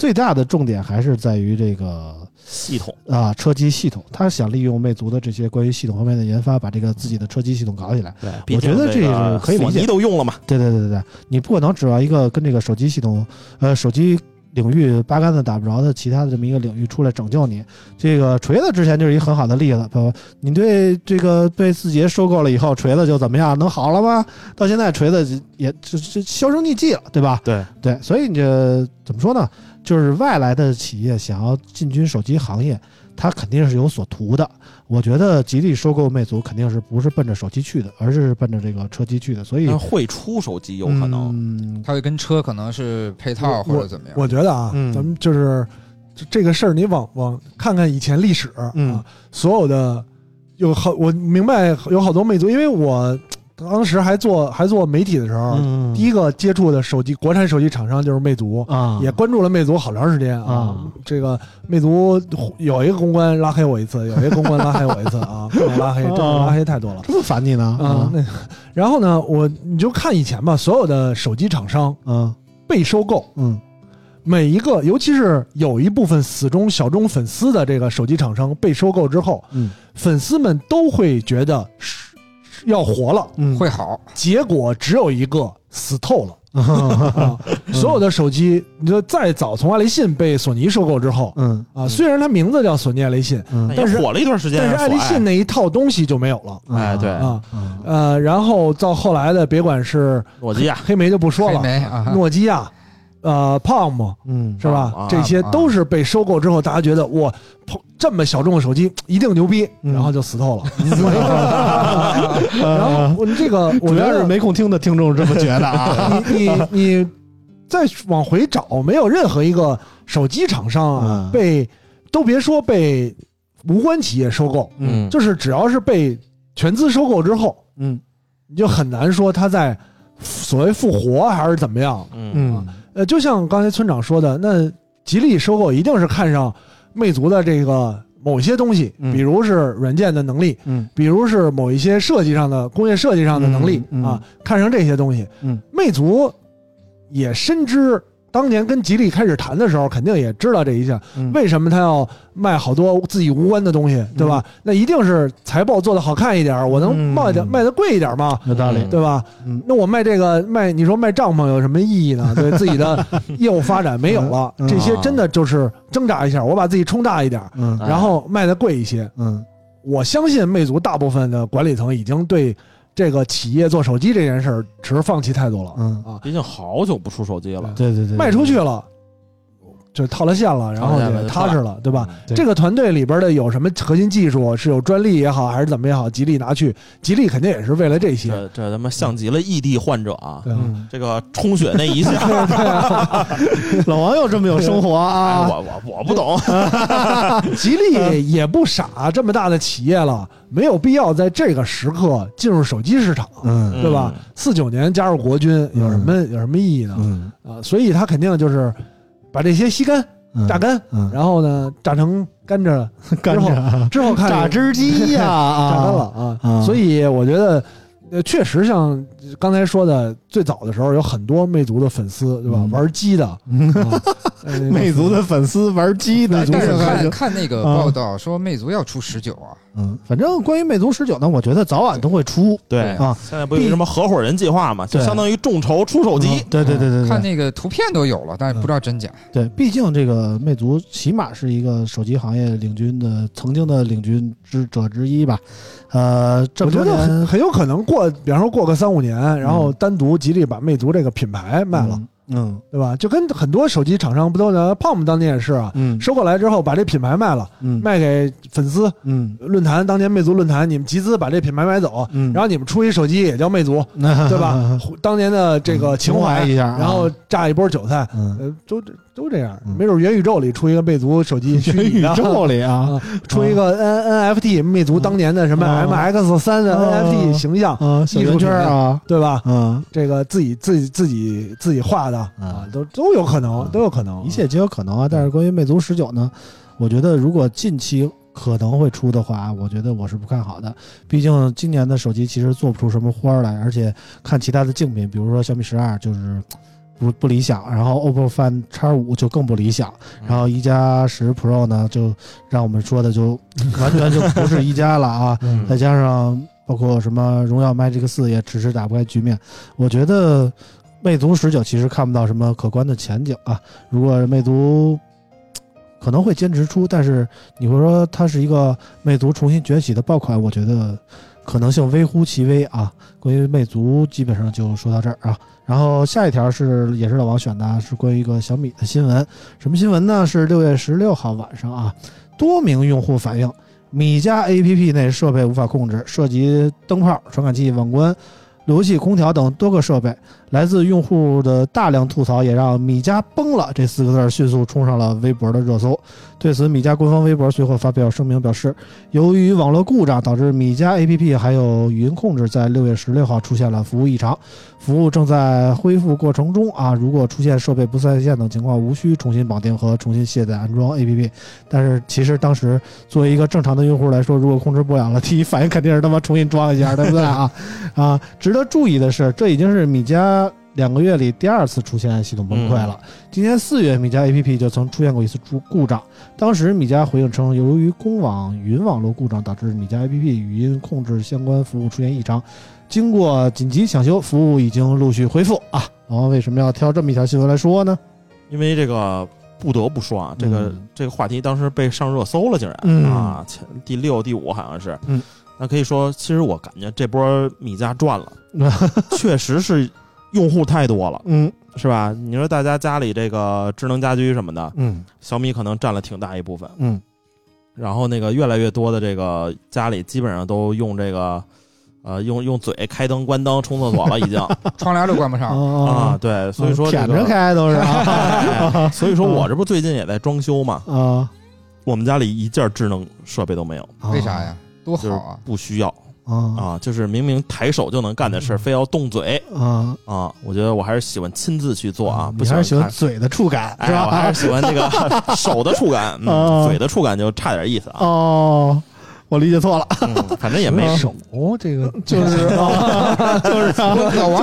最大的重点还是在于这个系统啊车机系统，他想利用魅族的这些关于系统方面的研发，把这个自己的车机系统搞起来。对，我觉得这这个是可以理解索尼都用了嘛。对对对对对，你不可能指望一个跟这个手机系统，呃，手机领域八竿子打不着的其他的这么一个领域出来拯救你。这个锤子之前就是一个很好的例子，不，你对这个被字节收购了以后，锤子就怎么样？能好了吗？到现在锤子也就就销声匿迹了，对吧？对对，所以你这怎么说呢？就是外来的企业想要进军手机行业，它肯定是有所图的。我觉得吉利收购魅族肯定是不是奔着手机去的，而是奔着这个车机去的。所以会出手机有可能。嗯它会跟车可能是配套或者怎么样。我觉得啊，嗯咱们就是这这个事儿，你往往看看以前历史啊，嗯所有的有好，我明白有好多魅族，因为我当时还做还做媒体的时候，嗯第一个接触的手机国产手机厂商就是魅族。啊。也关注了魅族好长时间啊。啊！这个魅族有一个公关拉黑我一次，有一个公关拉黑我一次啊，各种拉黑，真的拉黑太多了。这么烦你呢？啊！那然后呢，我你就看以前吧，所有的手机厂商嗯被收购，嗯。每一个，尤其是有一部分死忠小众粉丝的这个手机厂商被收购之后，嗯。粉丝们都会觉得要活了，嗯。会好，结果只有一个死透了。啊，所有的手机，你说再早从爱立信被索尼收购之后嗯。啊，虽然它名字叫索尼爱立信，嗯。但是也火了一段时间啊。但是爱。立信那一套东西就没有了。哎对。啊。嗯。呃，然后到后来的，别管是诺基亚。黑莓就不说黑了，莓啊，诺基亚，呃，Palm 嗯是吧？啊这些都是被收购之后，大家觉得哇，这么小众的手机一定牛逼，嗯然后就死透了。然后我这个，我 主觉得要是没空听的听众这么觉得啊。你你你再往回找，没有任何一个手机厂商啊嗯被都别说被无关企业收购，嗯，就是只要是被全资收购之后，嗯你就很难说它在所谓复活还是怎么样。嗯嗯呃，就像刚才村长说的，那吉利收购一定是看上魅族的这个某些东西，嗯比如是软件的能力，嗯比如是某一些设计上的工业设计上的能力、嗯嗯啊，看上这些东西。嗯，魅族也深知当年跟吉利开始谈的时候，肯定也知道这一项，嗯为什么他要卖好多自己无关的东西，对吧？那一定是财报做的好看一点，我能嗯卖的、卖的贵一点嘛。有道理。对吧？嗯那我卖这个卖，你说卖帐篷有什么意义呢？对自己的业务发展没有了，嗯这些真的就是挣扎一下，我把自己冲大一点，然后卖的贵一些。嗯我相信魅族大部分的管理层已经对这个企业做手机这件事儿持放弃态度了。嗯，啊，毕竟好久不出手机了，对对对，卖出去了。就套了线了，然后踏实了，对吧？对这个团队里边的有什么核心技术，是有专利也好，还是怎么也好，吉利拿去，吉利肯定也是为了这些，这这他妈像极了异地患者啊！这个充血那一下，老王又这么有生活哎啊！我我我不懂，吉利也不傻，这么大的企业了，没有必要在这个时刻进入手机市场，嗯。对吧？四九年加入国军有什么有什么意义呢？嗯。啊，所以他肯定就是把这些吸干、嗯，榨干，嗯，然后呢榨成甘蔗，甘蔗之后 看榨汁机呀，榨干了啊，所以我觉得。呃，确实像刚才说的，最早的时候有很多魅族的粉丝，对吧？嗯。玩机的，魅族的粉丝玩机的，但是看看那个啊报道说魅族要出十九啊，嗯，反正关于魅族十九呢，我觉得早晚都会出。对。啊。现在不有什么合伙人计划嘛，就相当于众筹出手机。嗯，对对对对对。看那个图片都有了，但是不知道真假。对，毕竟这个魅族起码是一个手机行业领军的曾经的领军之者之一吧。呃，这我觉得很很有可能过，比方说过个三五年，然后单独吉利把魅族这个品牌卖了，，嗯对吧？就跟很多手机厂商不都呢？Palm 当年也是啊，嗯收过来之后把这品牌卖了，嗯卖给粉丝嗯论坛，当年魅族论坛，你们集资把这品牌买走，嗯，然后你们出一手机也叫魅族，后 对吧？当年的这个情怀，一下啊，然后榨一波韭菜，嗯，呃，都都这样嗯。没准元宇宙里出一个魅族手机 元宇，宙里啊啊，出一个 N NFT 魅族当年的什么啊。MX 三的啊。NFT 形象，啊，小圆圈啊，对吧？嗯，这个自己自己自己自己画的啊，都都有可能，都有可能，一切皆有可能啊。但是关于魅族十九呢，我觉得如果近期可能会出的话，我觉得我是不看好的。毕竟今年的手机其实做不出什么花儿来，而且看其他的竞品，比如说小米十二就是不不理想，然后 OPPO Find X 五就更不理想，然后一加十 Pro 呢，就让我们说的就 完全就不是一加了啊。嗯再加上包括什么荣耀 Magic 四也迟迟打不开局面，我觉得魅族十九其实看不到什么可观的前景啊。如果魅族可能会坚持出，但是你会说它是一个魅族重新崛起的爆款，我觉得可能性微乎其微啊。关于魅族，基本上就说到这儿啊。然后下一条是也是老王选的，是关于一个小米的新闻。什么新闻呢？是六月十六号晚上啊，多名用户反映米家 APP 内设备无法控制，涉及灯泡、传感器、网关、路由器、空调等多个设备。来自用户的大量吐槽，也让“米家崩了”这四个字迅速冲上了微博的热搜。对此，米家官方微博随后发表声明，表示由于网络故障导致米家 APP 还有语音控制在六月十六号出现了服务异常，服务正在恢复过程中啊。如果出现设备不在线等情况，无需重新绑定和重新卸载安装 APP。但是其实当时作为一个正常的用户来说，如果控制不了了，第一反应肯定是他妈重新装一下，对不对啊？啊，值得注意的是，这已经是米家两个月里第二次出现系统崩溃了。今年四月，米家 APP 就曾出现过一次故故障，当时米家回应称，由于公网云网络故障导致米家 APP 语音控制相关服务出现异常，经过紧急抢修，服务已经陆续恢复啊。然后为什么要挑这么一条新闻来说呢？因为这个不得不说啊，这个、嗯这个话题当时被上热搜了，竟然、嗯啊，前第六、第五好像是。嗯，那可以说，其实我感觉这波米家赚了，确实是用户太多了，嗯是吧？你说大家家里这个智能家居什么的，嗯小米可能占了挺大一部分，嗯然后那个越来越多的这个家里基本上都用这个。呃，用用嘴开灯、关灯、冲厕所了，已经 窗帘都关不上。啊，啊，对，所以说、这舔个着开都是啊哎 所以说我这不最近也在装修嘛，啊，我们家里一件智能设备都没有，啊为啥呀？多就是好啊！不需要啊啊，就是明明抬手就能干的事儿，非要动嘴啊？啊。我觉得我还是喜欢亲自去做啊，不你还是喜欢。嘴的触感哎是吧？我还是喜欢那个 手的触感，嘴的触感就差点意思啊。哦，我理解错了，嗯，反正也没手这个 就是啊就是啊老王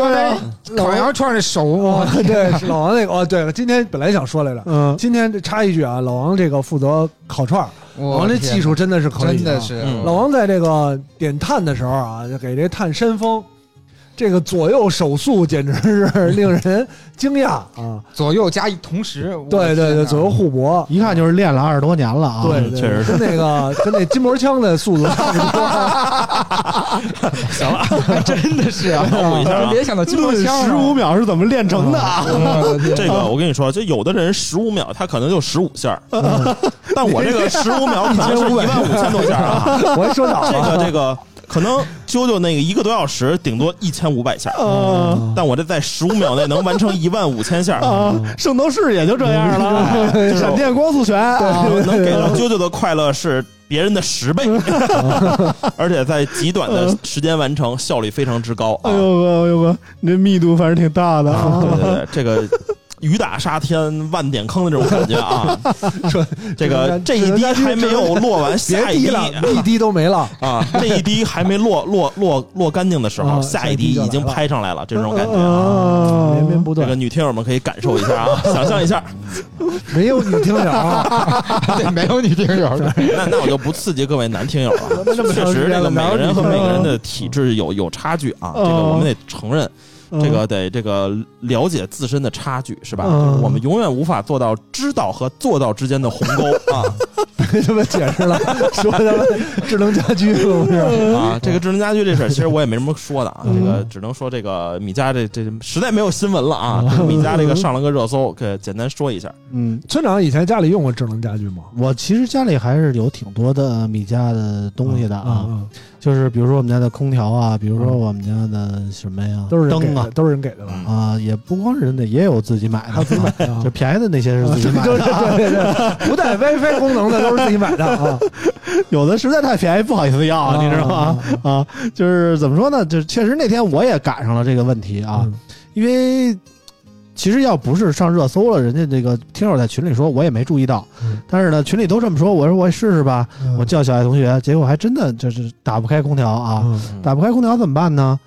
就是烤羊串这手哦，，对，是老王那个哦，对了，今天本来想说来着，嗯今天这插一句啊，老王这个负责烤串儿，王这技术真的是可以、啊，真的是嗯老王在这个点炭的时候啊，就给这炭扇风，这个左右手速简直是令人惊讶啊！左右加一同时，对对对，左右互搏，一看就是练了二十多年了啊。对，对确实是跟那个 跟那筋膜枪的速度差不多。行了，真的是啊！我一下联想到筋膜枪十五秒是怎么练成的啊？这个我跟你说，就有的人十五秒他可能就十五下儿，但我这个十五秒可能是一万五千多下啊。我还说早这，个这个可能啾啾那个一个多小时顶多一千五百下，啊但我这在十五秒内能完成一万五千下，啊！圣斗士也就这样了，就闪电光速拳啊！能给到啾啾的快乐是别人的十倍，而且在极短的时间完成，效率非常之高啊哎！呦哥，哎呦哥，你这密度反正挺大的啊！对对对，这个。雨打沙天万点坑的这种感觉啊！说这个这一滴还没有落完，下一滴一滴都没了。啊，这一滴还没落落落落干净的时候，啊下一滴已经拍上来了，这种感觉啊。绵绵不断这个，女听友们可以感受一下啊，想象一下。没有女听友啊，对，没有女听友，那那我就不刺激各位男听友了。确实，这个每个人和每个人的体质有有差距啊，这个哦我们得承认。嗯这个得这个了解自身的差距是吧？嗯就是我们永远无法做到知道和做到之间的鸿沟 啊 别他妈解释了，说他妈智能家居是不是？啊！这个智能家居这事儿，其实我也没什么说的啊，嗯这个只能说这个米家这这实在没有新闻了啊，这个米家这个上了个热搜，给简单说一下。嗯，村长以前家里用过智能家居吗？我其实家里还是有挺多的米家的东西的啊，啊，就是比如说我们家的空调啊，比如说我们家的什么呀，都是灯啊，都是人给的吧？嗯啊，也不光是人的，也有自己买的，自己买的啊 就便宜的那些是自己买的，对对对，不带 WiFi 功能的都是自己买的啊。有的实在太便宜，不好意思要，啊你知道吗？啊，就是怎么说呢？就是确实那天我也赶上了这个问题啊，嗯因为其实要不是上热搜了，人家这个听友在群里说，我也没注意到。嗯但是呢，群里都这么说，我说我也试试吧。嗯我叫小爱同学，结果还真的就是打不开空调啊。嗯打不开空调怎么办呢？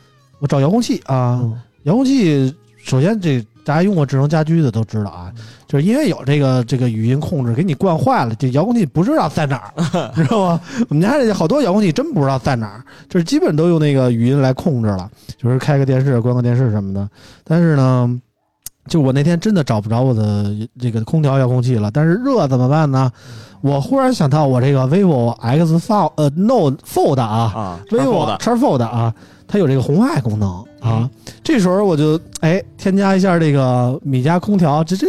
我找遥控器啊。嗯遥控器首先这大家用过智能家居的都知道啊，就是因为有这个这个语音控制，给你惯坏了，这遥控器不知道在哪儿，知道吗？我们家这好多遥控器真不知道在哪儿，就是基本都用那个语音来控制了，就是开个电视、关个电视什么的。但是呢，就我那天真的找不着我的这个空调遥控器了，但是热怎么办呢？我忽然想到我这个 vivo X Fold 呃 Note Fold 啊啊，vivo 的 X Fold 啊，它有这个红外功能啊。这时候我就哎添加一下这个米家空调，这这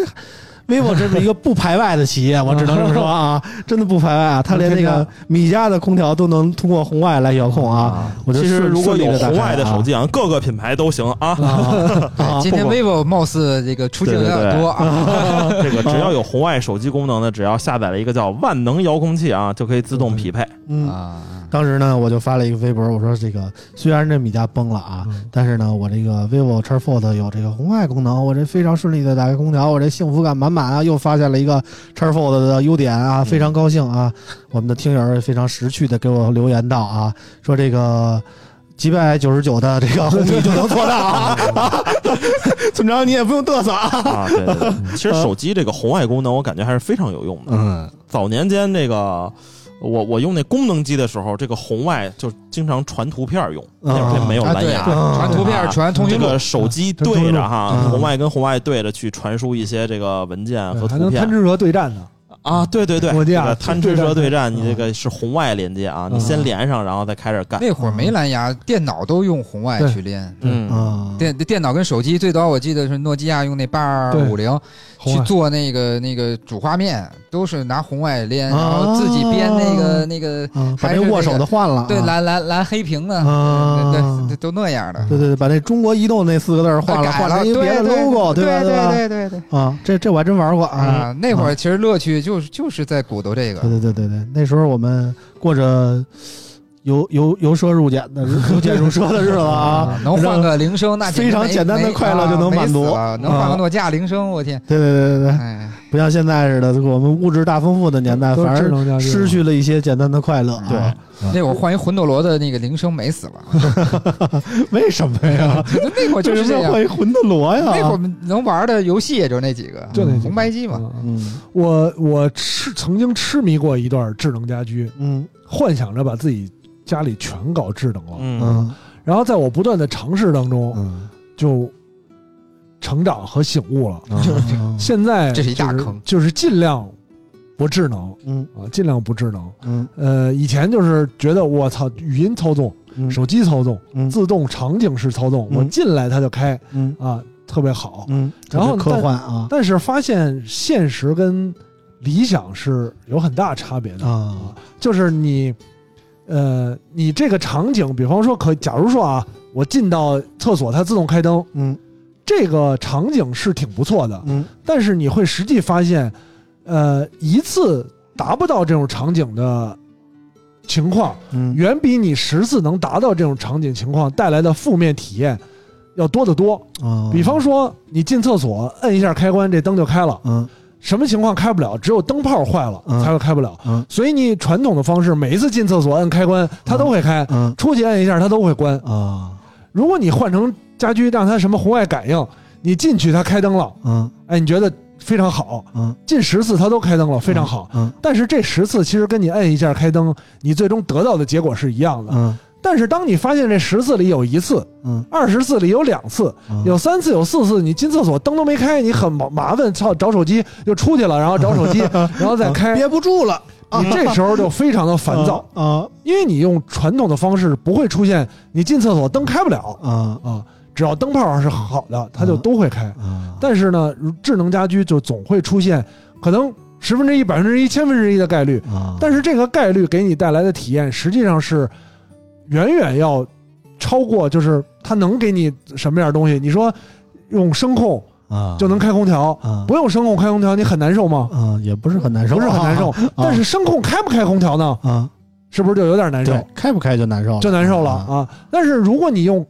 vivo 这是一个不排外的企业，我只能这么说啊，真的不排外啊，它连那个米家的空调都能通过红外来遥控啊。我就其实如果有红外的啊手机啊，各个品牌都行啊。今天 vivo 貌似这个出镜有点多啊，这个只要有红外手机功能的，只要下载了一个叫万能遥控器啊，就可以自动匹配。嗯。啊，当时呢，我就发了一个微博，我说这个虽然这米家崩了啊，嗯但是呢，我这个 vivo X Fold 有这个红外功能，我这非常顺利的打开空调，我这幸福感满满啊，又发现了一个叉 Fold 的优点啊，非常高兴啊。我们的听友也非常识趣的给我留言道啊，说这个。几百九十九的这个红米就能做到啊！村长你也不用嘚瑟啊。啊，对对对，其实手机这个红外功能，我感觉还是非常有用的。嗯早年间这个。我我用那功能机的时候，这个红外就经常传图片用，那会儿没有蓝牙，传图片、传通讯录这个，手机对着哈，嗯红外跟红外对着去传输一些这个文件和图片还能贪吃蛇对战呢。啊，对对对，诺基亚这个贪吃蛇对战，你嗯这个是红外连接啊，嗯你先连上，然后再开始干。那会儿没蓝牙，电脑都用红外去连。嗯，啊，电电脑跟手机最早我记得是诺基亚用那八二五零去做那个那个主画面，都是拿红外连，啊然后自己编那个那个嗯，把那握手的换了啊，对蓝蓝蓝黑屏的，啊对对，都那样的。对对对，把那中国移动那四个字换了，换成一别的对 logo，对吧？对吧？对对对啊，这这我还真玩过啊。啊！那会儿其实乐趣就就是就是在鼓捣这个。对，对对对对，那时候我们过着由由由奢入俭的日由俭入奢的日子啊，能换个铃声，那非常简单的快乐就能啊满足能换个诺基亚铃声，我天！对对对对对，哎，不像现在似的，我们物质大丰富的年代，反而失去了一些简单的快乐。对啊，那会儿换一魂斗罗的那个铃声美死了，为什么呀？那会儿就是这样。换一魂斗罗呀？那会儿我们能玩的游戏也就那几个，就那红白机嘛。嗯嗯我我痴曾经痴迷过一段智能家居，嗯幻想着把自己家里全搞智能了。嗯。嗯。然后在我不断的尝试当中，嗯，就成长和醒悟了。就是 现在 这是一大就是坑。就是尽量不智能嗯。啊，尽量不智能。嗯。呃，以前就是觉得我操，语音操纵、嗯。手机操纵、嗯。自动场景式操纵，嗯。我进来它就开嗯。啊，特别好。嗯，然后科幻啊。但是发现现实跟理想是有很大差别的。啊就是你，呃，你这个场景，比方说可，假如说啊，我进到厕所，它自动开灯，嗯。这个场景是挺不错的，嗯。但是你会实际发现，呃，一次达不到这种场景的情况，嗯。远比你十次能达到这种场景情况带来的负面体验要多得多。啊，比方说，你进厕所摁一下开关，这灯就开了。嗯什么情况开不了？只有灯泡坏了嗯才会开不了。嗯所以你传统的方式，每一次进厕所按开关，它都会开；嗯出去按一下，它都会关。啊如果你换成家居，让它什么红外感应，你进去它开灯了，嗯哎，你觉得非常好。嗯进十次它都开灯了，非常好。嗯但是这十次其实跟你按一下开灯，你最终得到的结果是一样的。嗯但是当你发现这十次里有一次，嗯。二十次里有两次，有三次有四次，你进厕所灯都没开，你很麻麻烦，操，找手机就出去了，然后找手机，然后再开，憋不住了，你这时候就非常的烦躁，啊 因为你用传统的方式不会出现你进厕所灯开不了。啊啊，只要灯泡是好的，它就都会开。啊但是呢，智能家居就总会出现可能十分之一、百分之一、千分之一的概率，啊！但是这个概率给你带来的体验实际上是远远要超过，就是它能给你什么样的东西？你说用声控啊就能开空调，啊不用声控开空调，你很难受吗？啊，也不是很难受，不是很难受，但是声控开不开空调呢？啊，是不是就有点难受？，开不开就难受了，就难受了啊。啊！但是如果你用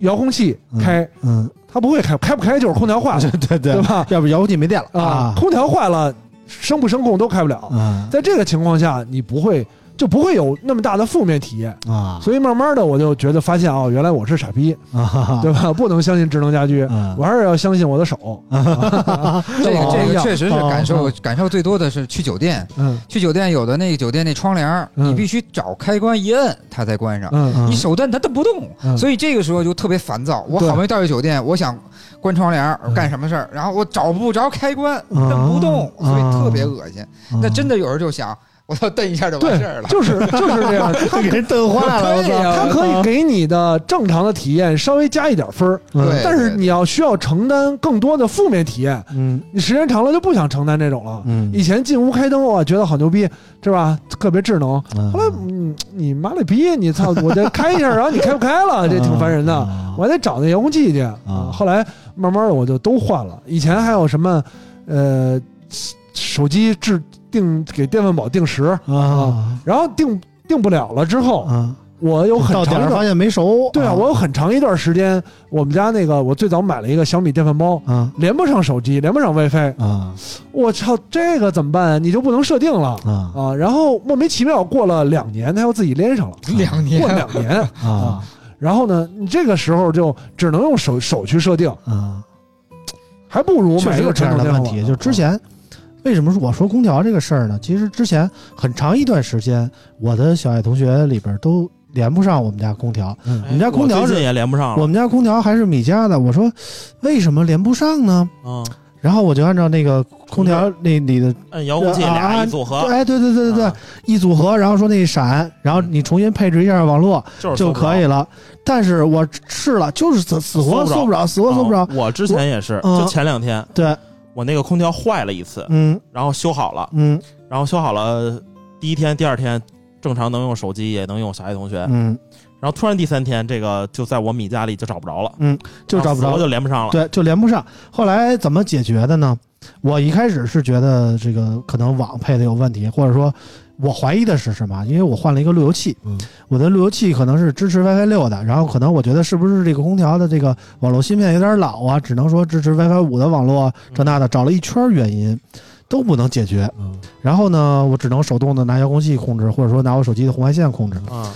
遥控器开，嗯，它不会开，开不开就是空调坏了，对对对吧？要不遥控器没电了啊，空调坏了，声不声控都开不了。啊在这个情况下，你不会就不会有那么大的负面体验。啊，所以慢慢的，我就觉得发现哦，原来我是傻逼，啊，对吧？不能相信智能家居，啊我还是要相信我的手。这个这个确实是哦感受哦感受最多的是去酒店，嗯。去酒店有的那个酒店那窗帘，嗯。你必须找开关一摁它才关上，嗯你手摁它它不动，嗯。所以这个时候就特别烦躁。我好不容易到一酒店，我想关窗帘干什么事儿，然后我找不着开关，摁不动，嗯所以特别恶心。那真的有人就想，我操，蹬一下就完事儿，了。就是就是这样。他给人蹬坏了，我操！对呀它可以给你的正常的体验稍微加一点分儿，对但是你要需要承担更多的负面体验。嗯你时间长了就不想承担这种了。嗯以前进屋开灯，哇，觉得好牛逼，是吧？特别智能。嗯后来，嗯，你妈了逼，你操，我再开一下，然后你开不开了，这挺烦人的。啊我还得找那遥控器去啊。后来慢慢的我就都换了。以前还有什么，呃，手机制定给电饭煲定时，啊。然后定定不了了之后，啊，我有很到点长一段。儿发现没熟，对啊，我有很长一段时间，我们家那个我最早买了一个小米电饭煲，啊。连不上手机，连不上 WiFi，啊。我操，这个怎么办？你就不能设定了。啊。啊？然后莫名其妙过了两年，它又自己连上了，两年。过两年，啊。然后呢，你这个时候就只能用手手去设定，啊，还不如确买一个实有这样的传统电话问题。就之前为什么说我说空调这个事儿呢？其实之前很长一段时间，我的小爱同学里边都连不上我们家空调。嗯。哎我们家空调是也连不上了。我们家空调还是米家的，我说为什么连不上呢？嗯，然后我就按照那个空调那里的，按遥控器啊俩一组合，哎，对对对对对啊，一组合，然后说那一闪，然后你重新配置一下网络就可以了，但是我试了，就是死死活搜不着死活搜不着。啊。我之前也是，嗯。就前两天。对，我那个空调坏了一次，嗯然后修好了，嗯然后修好了，第一天、第二天正常能用手机，也能用小爱同学，嗯，然后突然第三天，这个就在我米家里就找不着了，嗯就找不着然后死活，就连不上了。对，就连不上。后来怎么解决的呢？我一开始是觉得这个可能网配的有问题，或者说我怀疑的是什么？因为我换了一个路由器，嗯我的路由器可能是支持 WiFi 六的，然后可能我觉得是不是这个空调的这个网络芯片有点老啊，只能说支持 WiFi 五的网络这那的，找了一圈原因都不能解决。嗯然后呢，我只能手动的拿遥控器控制，或者说拿我手机的红外线控制。啊，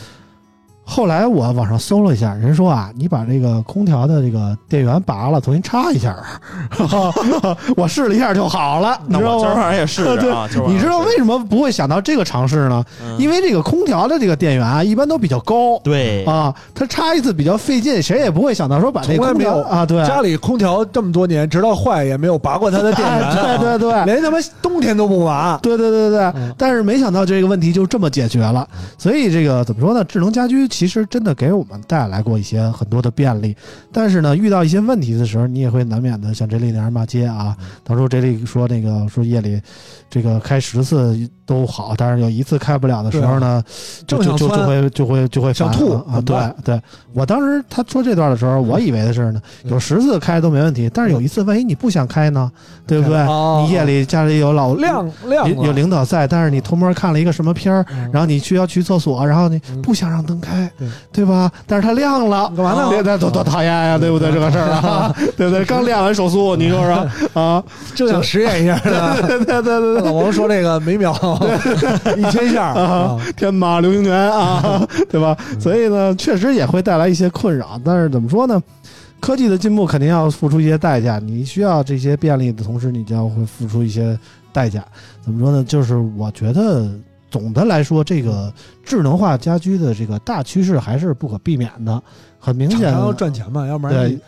后来我网上搜了一下，人说啊，你把这个空调的这个电源拔了，重新插一下。我试了一下就好了，你那知道吗？我今儿晚上也试试啊。今儿晚上你知道为什么不会想到这个尝试呢？嗯因为这个空调的这个电源啊，一般都比较高。对啊，它插一次比较费劲，谁也不会想到说把这个空调啊，对，家里空调这么多年，直到坏也没有拔过它的电源啊，哎 对对对，连他妈冬天都不拔。对对对对对，嗯但是没想到这个问题就这么解决了，所以这个怎么说呢？智能家居其实真的给我们带来过一些很多的便利，但是呢，遇到一些问题的时候，你也会难免的像这里那样骂街啊。当初这里说那个说夜里这个开十次都好，但是有一次开不了的时候呢，就就就就会就会就会想吐啊！对对，我当时他说这段的时候，我以为的是呢，有十次开都没问题，但是有一次万一你不想开呢，对不对？哦你夜里家里有老亮亮有领导在，但是你偷摸看了一个什么片然后你需要去厕所，然后你嗯不想让灯开，对对吧？但是它亮了，干嘛呢，那多多讨厌呀，对不对？这个事儿啊，对不对？刚练完手速，你说说啊？就想实验一下对对对对，老王说这个每秒 一千下啊啊，天马流星拳啊，对吧？所以呢，确实也会带来一些困扰，但是怎么说呢？科技的进步肯定要付出一些代价，你需要这些便利的同时，你就要会付出一些代价。怎么说呢？就是我觉得总的来说，这个智能化家居的这个大趋势还是不可避免的，很明显要。赚钱嘛，要不然对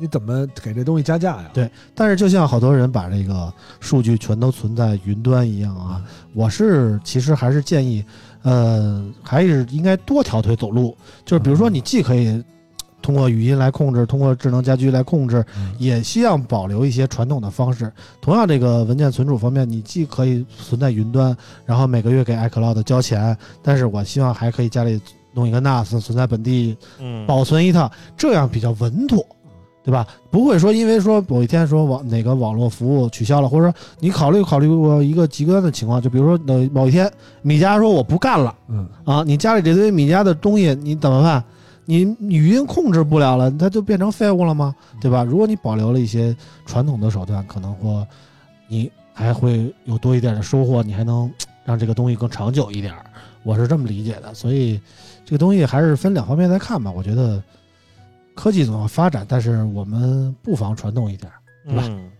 你你怎么给这东西加价呀？对但是就像好多人把这个数据全都存在云端一样啊，我是其实还是建议，呃，还是应该多条腿走路。就是比如说，你既可以通过语音来控制，通过智能家居来控制，嗯也希望保留一些传统的方式。同样，这个文件存储方面，你既可以存在云端，然后每个月给 iCloud 交钱，但是我希望还可以家里弄一个 NAS 存在本地嗯，保存一套，这样比较稳妥，对吧？不会说因为说某一天说网哪个网络服务取消了，或者说你考虑考虑过一个极端的情况，就比如说某某一天米家说我不干了嗯，啊，你家里这堆米家的东西你怎么办？你语音控制不了了，它就变成废物了吗？对吧？如果你保留了一些传统的手段，可能或你还会有多一点的收获，你还能让这个东西更长久一点。我是这么理解的，所以这个东西还是分两方面来看吧。我觉得科技总要发展，但是我们不妨传统一点儿。对吧？嗯。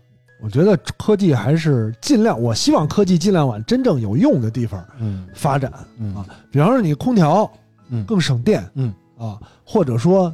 我觉得科技还是尽量，我希望科技尽量往真正有用的地方嗯。发展。嗯。啊比方说你空调，嗯。更省电，嗯。啊，或者说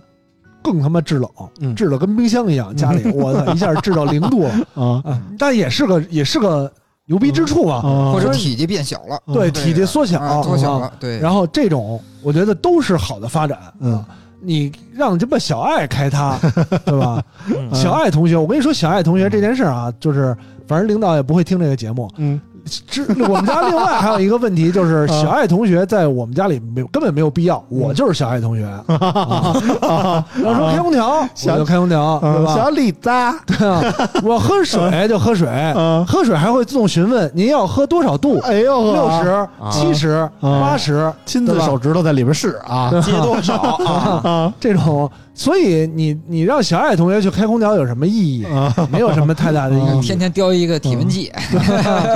更他妈制冷，嗯。制的跟冰箱一样，家里 我操一下制到零度了。啊。啊，但也是个也是个牛逼之处嘛，啊。或者体积变小了，对，体积缩小，啊，缩小啊了，对，然后这种我觉得都是好的发展。嗯。啊，你让这么小爱开他，对吧？嗯小爱同学，我跟你说，小爱同学这件事儿啊，就是反正领导也不会听这个节目。嗯之我们家另外还有一个问题，就是小爱同学在我们家里没有根本没有必要，我就是小爱同学。啊然后说开空调，我小就开空调，对吧？小李子啊，对啊，我喝水就喝水，嗯喝水还会自动询问您要喝多少度，哎呦，六十、七十、八十，亲自手指头在里边试啊接多少啊？啊这种所以你你让小爱同学去开空调有什么意义？啊，没有什么太大的意义。天天叼一个体温计，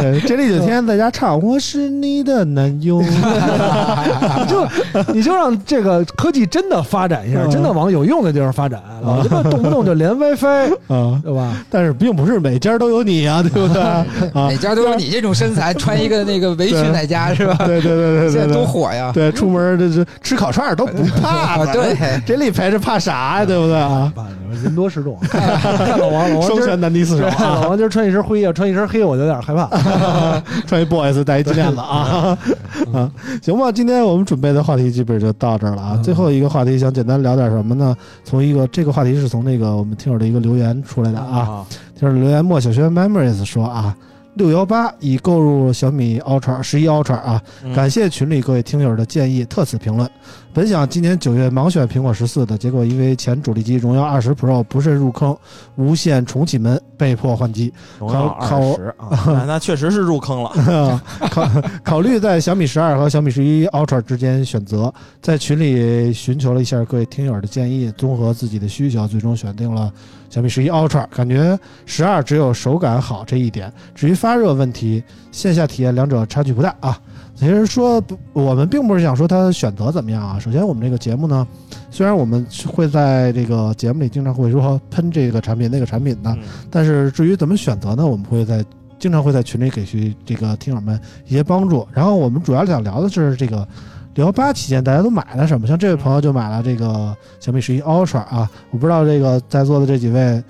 对，这里就天天在家唱《我是你的男友》，你就你就让这个科技真的发展一下，嗯真的往有用的地方发展，老他妈动不动就连 WiFi，啊，对吧？但是并不是每家都有你啊，对不对？啊，哪家都有你这种身材，穿一个那个围裙在家是吧？对对对对对现在多对，火呀！对，出门这这吃烤串儿都不怕对，这里陪着怕啥呀？对不对啊？啊，人多势众，老王，老王双拳难敌四手啊！老王今儿穿一身灰啊，穿一身黑，我就有点害怕。穿一 boys 戴一金链子啊 啊，行吧，今天我们准备的话题基本就到这儿了啊。嗯最后一个话题想简单聊点什么呢？从一个这个话题是从那个我们听友的一个留言出来的啊，啊，听友留言莫小轩 memories 说啊。六幺八已购入小米 Ultra 十一 Ultra 啊，嗯感谢群里各位听友的建议，特此评论。本想今年九月盲选苹果十四的，结果因为前主力机荣耀二十 Pro 不慎入坑，无线重启门，被迫换机。荣耀二十啊，那那确实是入坑了。考考虑在小米十二和小米十一 Ultra 之间选择，在群里寻求了一下各位听友的建议，综合自己的需求，最终选定了小米十一 Ultra。感觉十二只有手感好这一点，至于发热问题，线下体验两者差距不大啊。其实说不，我们并不是想说它选择怎么样啊。首先，我们这个节目呢，虽然我们会在这个节目里经常会说喷这个产品那个产品的，嗯但是至于怎么选择呢，我们会在经常会在群里给去这个听友们一些帮助。然后我们主要想聊的是这个六幺八期间大家都买了什么，像这位朋友就买了这个小米十一 Ultra 啊，我不知道这个在座的这几位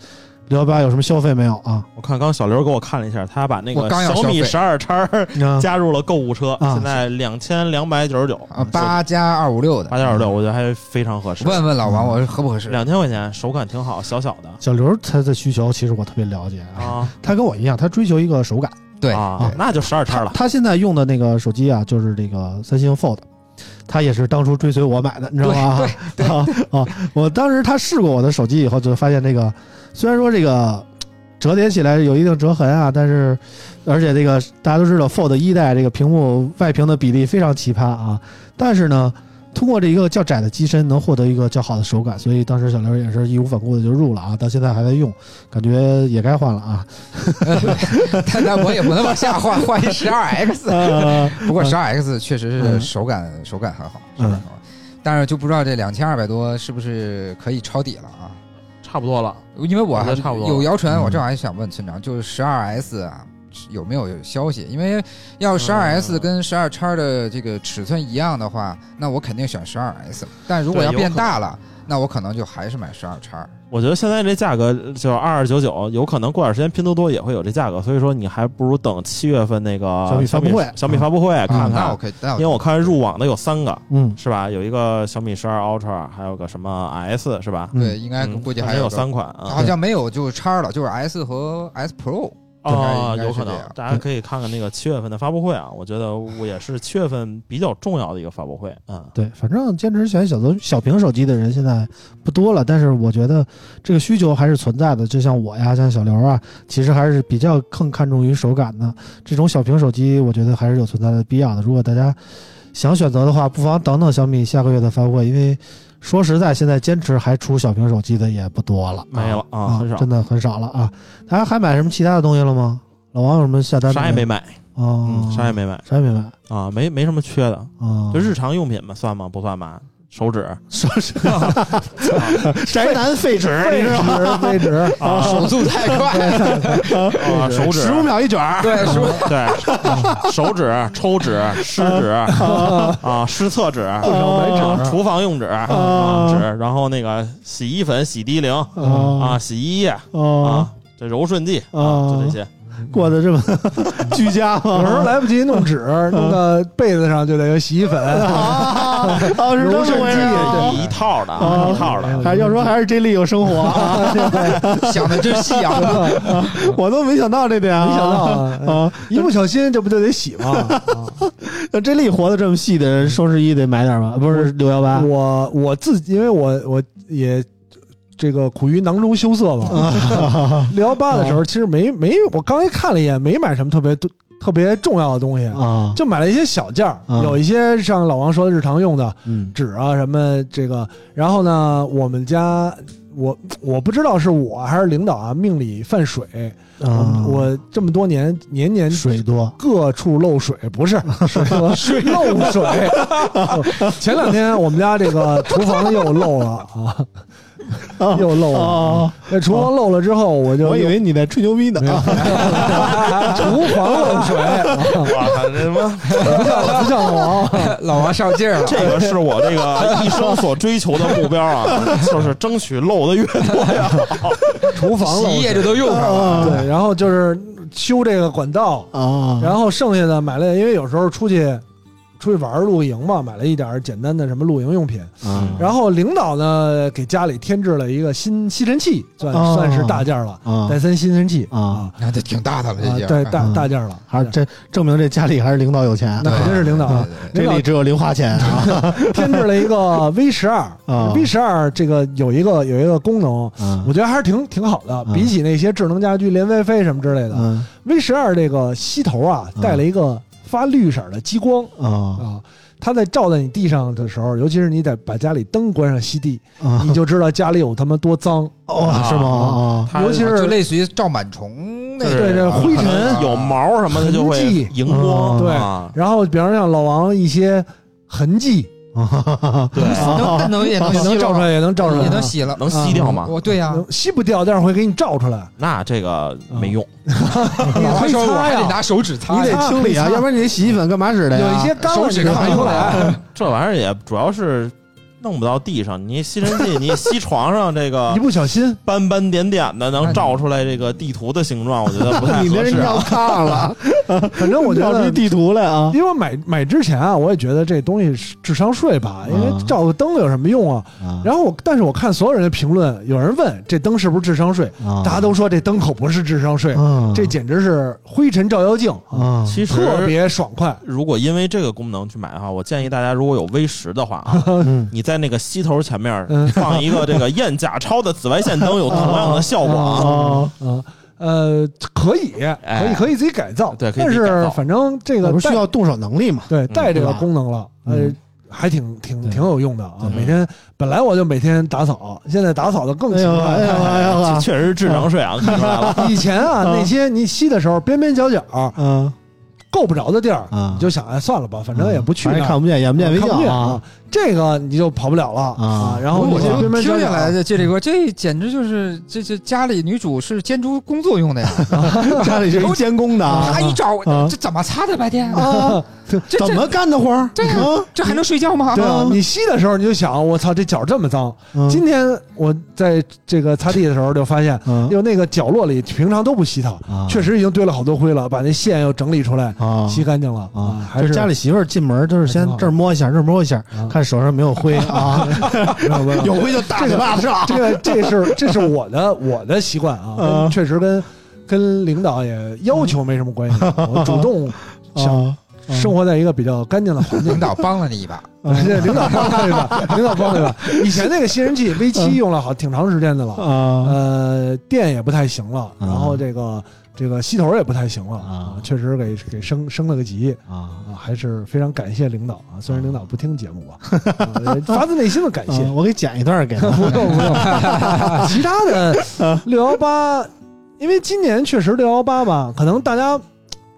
六幺八有什么消费没有？啊？我看刚小刘给我看了一下，他把那我个刚要消费。小米十二叉啊。加入了购物车，啊。现在两千两百九十九。啊，八加二五六的，八点二六，我觉得还非常合适。问问老王，我合不合适？两千块钱，手感挺好，小小的。小刘他的需求其实我特别了解啊，啊。他跟我一样，他追求一个手感。对，啊，那就十二叉了。他他现在用的那个手机啊，就是这个三星 Fold，他也是当初追随我买的，你知道吗？对啊啊！我当时他试过我的手机以后，就发现这个虽然说这个折叠起来有一定折痕啊，但是而且这个大家都知道 Fold 一代这个屏幕外屏的比例非常奇葩啊，但是呢。通过这一个较窄的机身，能获得一个较好的手感，所以当时小刘也是义无反顾的就入了啊，到现在还在用，感觉也该换了啊。但但我也不能往下换，换一十二 X。呃 不过十二 X 确实是嗯手感手感很好，手嗯感很好。但是就不知道这两千二百多是不是可以抄底了啊？差不多了，因为我还差不多有谣传，嗯我正好还想问村长，就是十二 S 啊，有没有消息？因为要十二 S 嗯跟十二叉的这个尺寸一样的话，那我肯定选十二 S。但如果要变大了，那我可能就还是买十二叉。我觉得现在这价格就是二二九九，有可能过段时间拼多多也会有这价格，所以说你还不如等七月份那个小米发布会小米发布会看看我，可以，那因为我看入网的有三个，嗯，是吧？有一个小米十二 Ultra，还有个什么 S 是吧？对，应该嗯估计还个三款啊。好像没有就是叉了，就是 S 和 S Pro。哦，有可能大家可以看看那个七月份的发布会啊，我觉得我也是七月份比较重要的一个发布会，嗯，对，反正坚持选小头小屏手机的人现在不多了，但是我觉得这个需求还是存在的。就像我呀，像小刘啊，其实还是比较更看重于手感的。这种小屏手机，我觉得还是有存在的必要的。如果大家想选择的话，不妨等等小米下个月的发布会，因为说实在，现在坚持还出小屏手机的也不多了，没了啊，很少，真的很少了啊。大家还买什么其他的东西了吗？老王有什么下单？啥也没买，啊嗯，，啥也没买啥也没买啊，没没什么缺的，啊，就日常用品嘛，算吗？不算吧？手指说是 宅男废纸，你废知道吗？纸废纸，啊手速太快，啊，手指十五秒一卷儿，对，是不是？对，手指、抽纸、湿纸啊，湿厕纸、不少买啊纸，厨房用纸啊纸，然后那个洗衣粉、洗涤灵啊，洗衣液啊啊，这柔顺剂啊，就这些。过得这么 居家吗有时候？来不及弄纸，弄到被子上就得有洗衣粉。啊，哦是这么回事啊一套的，啊一套的。还要说还是 J 莉有生活啊，想的真细啊！我都没想到这点啊，没想到啊啊，一不小心这不就得洗吗？啊那 J 莉活得这么细的人，双十一得买点吧？不是六幺八我我自己，因为我我也这个苦于囊中羞涩嘛。六幺八的时候，其实没没，我刚才看了一眼，没买什么特别多特别重要的东西，啊，就买了一些小件儿，啊。有一些像老王说的日常用的嗯。纸啊什么这个，然后呢，我们家我我不知道是我还是领导啊命里犯水，啊，我我这么多年年年水多。各处漏水，不是 水水漏水。前两天我们家这个厨房又漏了啊，又漏了。那，厨房漏了之后，我就我以为你在吹牛逼呢 厨房漏水，哇，这什么？不像不像老王。老王上劲儿了，这个是我这个一生所追求的目标啊，就是争取漏的越多呀。厨房洗衣液这都用上了。对，然后就是修这个管道，啊，然后剩下的买了，因为有时候出去出去玩露营嘛，买了一点简单的什么露营用品。啊。然后领导呢给家里添置了一个新吸尘器，算、哦算是大件儿了，啊。戴森吸尘器。啊。那这挺大的了，这，件。啊对大嗯大件儿了，还是这证明这家里还是领导有钱，那肯定是领导啊。这里只有零花钱啊。添置了一个 V 十二。啊，V 十二这个有一个有一个功能，啊。我觉得还是挺挺好的，嗯比起那些智能家居连 WiFi 什么之类的。嗯，V 十二这个吸头啊嗯带了一个发绿色的激光啊。啊。它在照在你地上的时候，尤其是你得把家里灯关上吸地，啊。你就知道家里有他妈多脏。哦是吗？啊尤其是就类似于照螨虫那对这灰尘。有毛什么的就会痕迹。荧光，对啊。然后，比方像老王一些痕迹，啊 对，能能也能也能照出来，也能照出来，也能洗了。能吸掉吗？我对呀，能吸不掉，但是会给你照出来。那这个没用，你他可以说我还得擦呀，拿手指擦你，得清理啊，要不然你这洗衣粉干嘛使的呀？有一些干了手指你就看出来。这玩意儿也主要是弄不到地上，你吸尘器 你吸床上这个一不小心，斑斑点点的，能照出来这个地图的形状，我觉得不太合适啊。炕了，反正我觉得照出地图来啊。因为买买之前啊，我也觉得这东西是智商税吧，因为啊照个灯有什么用啊？啊。然后我，但是我看所有人的评论，有人问这灯是不是智商税，啊。大家都说这灯可不是智商税，啊。这简直是灰尘照妖镜，啊。其实特别爽快。如果因为这个功能去买的话，我建议大家如果有 V 十的话啊，嗯。你在那个吸头前面嗯 放一个这个验假钞的紫外线灯，有同样的效果啊。啊啊，呃，可以，可以，可以自己改造，对可以但是反正这个不是需要动手能力嘛？对带这个功能了，呃嗯，还挺挺挺有用的啊。每天本来我就每天打扫，现在打扫的更勤快。哎呦哎呦 这啊！确实是智商税啊，看出来了。以前啊，啊那些你吸的时候边边角角嗯够不着的地儿，啊你就想哎算了吧，反正也不去那儿，看不见，眼不见为看不见净啊！这个你就跑不了了啊。然后我听下来的这里边，这简直就是这这家里女主是监督工作用的呀！家里是监工的啊。她一找啊。这怎么擦的白天？啊，这怎么干的活儿？对呀啊。这还能睡觉吗？对啊，你吸的时候你就想，我操，这脚这么脏。嗯。今天我在这个擦地的时候就发现，嗯。有那个角落里平常都不吸它，啊。确实已经堆了好多灰了，把那线又整理出来，啊。吸干净了啊，还就是家里媳妇儿进门就是先这儿摸一下，这儿摸一下，啊看手上没有灰啊，有灰就打嘴巴子上。这个这是这是我的我的习惯啊，确实跟跟领导也要求没什么关系，我主动想啊生活在一个比较干净的环境。领。导帮了你一把，这领导帮了一把，领导帮了一把。以前那个吸尘器 V 七用了好挺长时间的了，啊呃，电也不太行了，然后这个这个吸头也不太行了啊。确实给给升升了个级啊。啊，还是非常感谢领导啊，虽然领导不听节目吧，啊 发自内心的感谢。啊我给剪一段给他。不用不用，其他的六幺八，因为今年确实六幺八吧，可能大家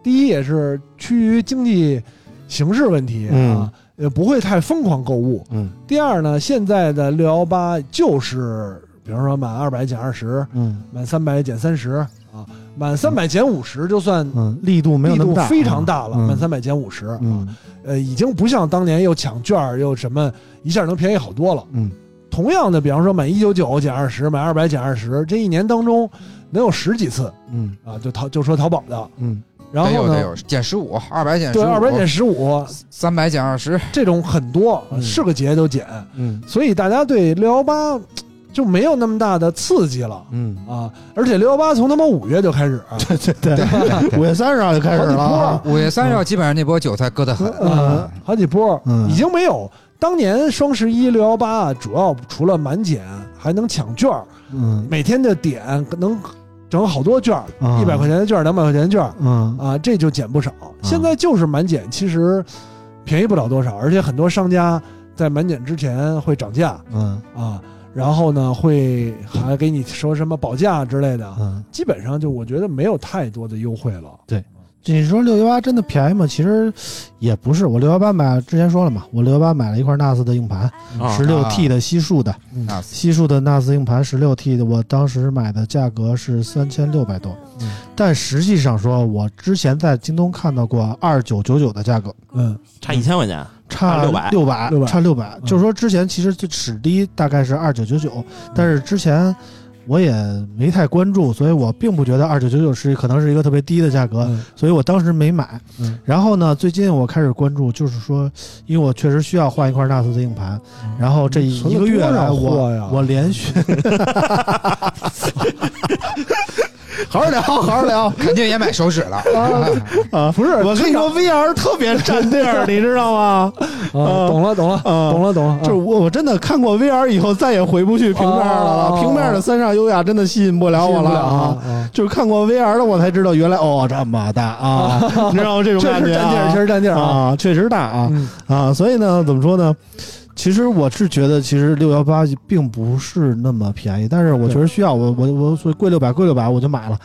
第一也是趋于经济形势问题嗯。啊，也不会太疯狂购物。嗯。第二呢，现在的六幺八就是，比如说满二百减二十，嗯。满三百减三十啊，满三百减五十就算嗯，力度没有那么大，力度非常大了，嗯满三百减五十，嗯。呃，已经不像当年又抢券儿又什么一下能便宜好多了。嗯。同样的，比方说满一九九减二十，满二百减二十，这一年当中能有十几次嗯。啊，就淘就说淘宝的，嗯。然后呢，减十五，二百减十对五，二百减十五三百减二十，这种很多，嗯。是个节都减，嗯。所以大家对六幺八就没有那么大的刺激了嗯，啊。而且六幺八从他妈五月就开始，对 对对，五月三十号就开始了啊。五月三十号基本上那波韭菜割得很。呃，好几波，嗯。已经没有。当年双十一、六幺八主要除了满减，还能抢券儿，嗯。每天的点能整好多券一百块钱的券儿，两百块钱的券儿。嗯。啊，这就减不少。现在就是满减，其实便宜不了多少，而且很多商家在满减之前会涨价。嗯。啊，然后呢会还给你说什么保价之类的，嗯，基本上就我觉得没有太多的优惠了。对。你说六幺八真的便宜吗？其实也不是，我六幺八买之前说了嘛，我六幺八买了一块 NAS 的硬盘，啊。十六 T 的西数的，那西数的 NAS 硬盘十六 T 的，我当时买的价格是三千六百多，嗯。但实际上说，我之前在京东看到过二九九九的价格，嗯，差一千块钱，差六百六百600差六百，嗯。就是说之前其实最史低大概是二九九九，但是之前我也没太关注，所以我并不觉得二九九九是可能是一个特别低的价格，嗯。所以我当时没买。嗯。然后呢，最近我开始关注，就是说，因为我确实需要换一块 NAS 的硬盘，然后这一个月我呀？我连续。好好聊，好好聊 肯定也买手指了。啊！不是，我跟你说，VR 特别占地儿，你知道吗？啊，懂了懂了啊懂了懂了，就是我，我真的看过 VR 以后，再也回不去平面了。哦平面的三上优雅真的吸引不了我了啊！啊，就是看过 VR 的，我才知道原来哦这么大啊！你知道吗？这种感觉实占地儿，啊确实占地儿啊。啊，确实大啊嗯啊！所以呢，怎么说呢？其实我是觉得，其实六幺八并不是那么便宜，但是我确实需要，我我我所以贵六百贵六百我就买了。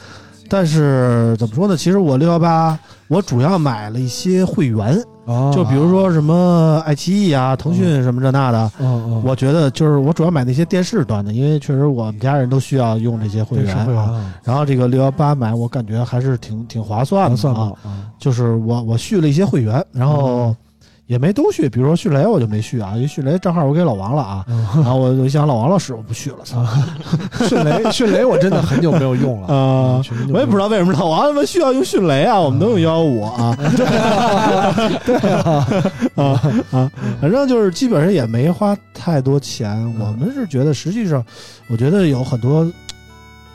但是怎么说呢？其实我六幺八我主要买了一些会员，啊，就比如说什么爱奇艺啊、腾讯什么这那的。嗯嗯，我觉得就是我主要买那些电视端的，因为确实我们家人都需要用这些会员会员啊。啊，然后这个六幺八买，我感觉还是挺挺划算的算啊，就是我我续了一些会员，然后也没都续，比如说迅雷我就没续啊，因为迅雷账号我给老王了啊。嗯然后我我一想老王老师我不续了，操 迅雷迅雷我真的很久没有用了 啊！我也不知道道为什么老王他妈需要用迅雷啊，我们都用幺幺五 啊。对啊啊啊，反正就是基本上也没花太多钱。我们是觉得，实际上，我觉得有很多，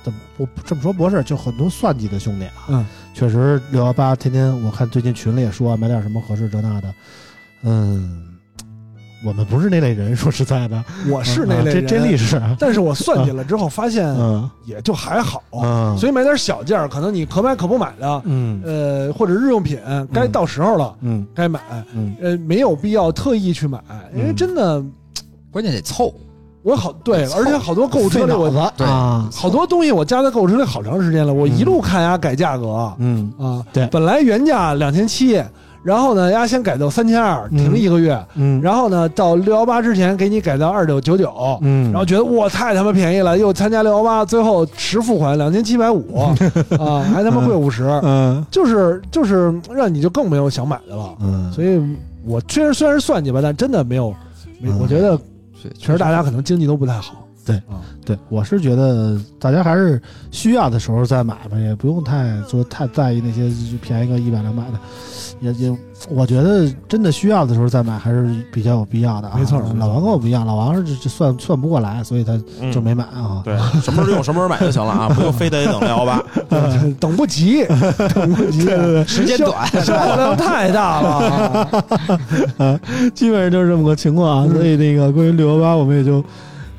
怎么我这么说不是，就很多算计的兄弟啊。嗯，确实六幺八天天我看最近群里也说买点什么合适这那的，嗯，我们不是那类人，说实在的，我是那类这人真历史，但是我算计了之后发现 嗯。也就还好，嗯，所以买点小件儿，可能你可买可不买的，嗯。呃，或者日用品该到时候了嗯。该买，嗯。呃，没有必要特意去买，因为嗯。真的关键得凑，我好对，而且好多购物车里我啊，好多东西我加在购物车里好长时间了，我一路看呀改价格。嗯。啊，对。本来原价两千七，然后呢，丫先改到三千二，嗯。停一个月，嗯，然后呢，到六幺八之前给你改到二九九。九，嗯，然后觉得哇太他妈便宜了，又参加六幺八，最后实付款两千七百五。啊，还他妈贵五十，嗯。就是就是让你就更没有想买的了。嗯，所以我确实虽然是算计吧，但真的没有，我觉得，确实大家可能经济都不太好。对，对我是觉得大家还是需要的时候再买吧，也不用太说太在意那些便宜个一百两百的，也也，我觉得真的需要的时候再买还是比较有必要的啊。没错老王跟我不一样，老王是算算不过来，所以他嗯就没买啊。对，什么时候用什么时候买就行了啊，不用非得等六幺八。等不及，等不及，时间短，太大了。基本上就是这么个情况啊。所以那个关于六幺八，我们也就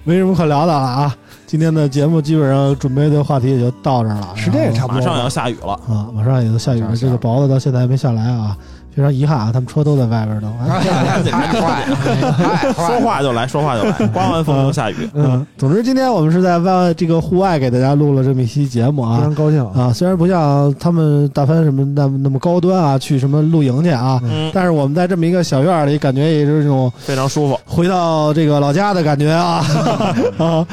没什么可聊的了啊。今天的节目基本上准备的话题也就到这儿了，时间也差不多马上要下雨了，啊，马上也要下雨了，这个雹子到现在还没下来啊，非常遗憾啊，他们车都在外边呢。太坏了，说。话就来，说话就来，刮完风又下雨。嗯，总之今天我们是在外这个户外给大家录了这么一期节目啊非啊常高兴啊！啊，虽然不像他们大帆什么那么那么高端啊，去什么露营去啊，嗯，但是我们在这么一个小院儿里，感觉也是这种非常舒服。回到这个老家的感觉啊 啊，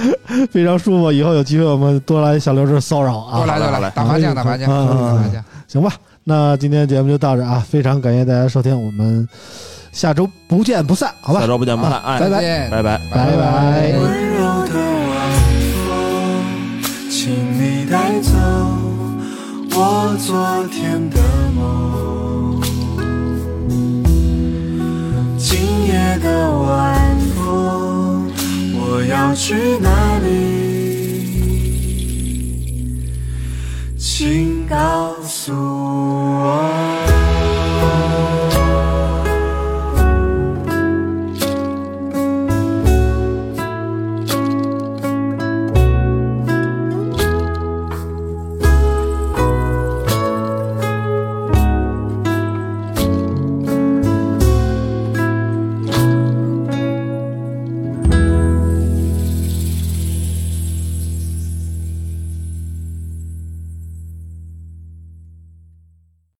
非常舒服。以后有机会我们多来小刘这儿骚扰啊，多来多来，打麻将打麻将嗯嗯嗯打麻将。行吧？那今天节目就到这儿啊，非常感谢大家收听，我们下周不见不散，好吧下？周不见不散，啊，拜拜再见拜拜。拜拜温柔的晚风，请你带走我昨天的梦。今夜的晚风，我要去哪里请告诉我。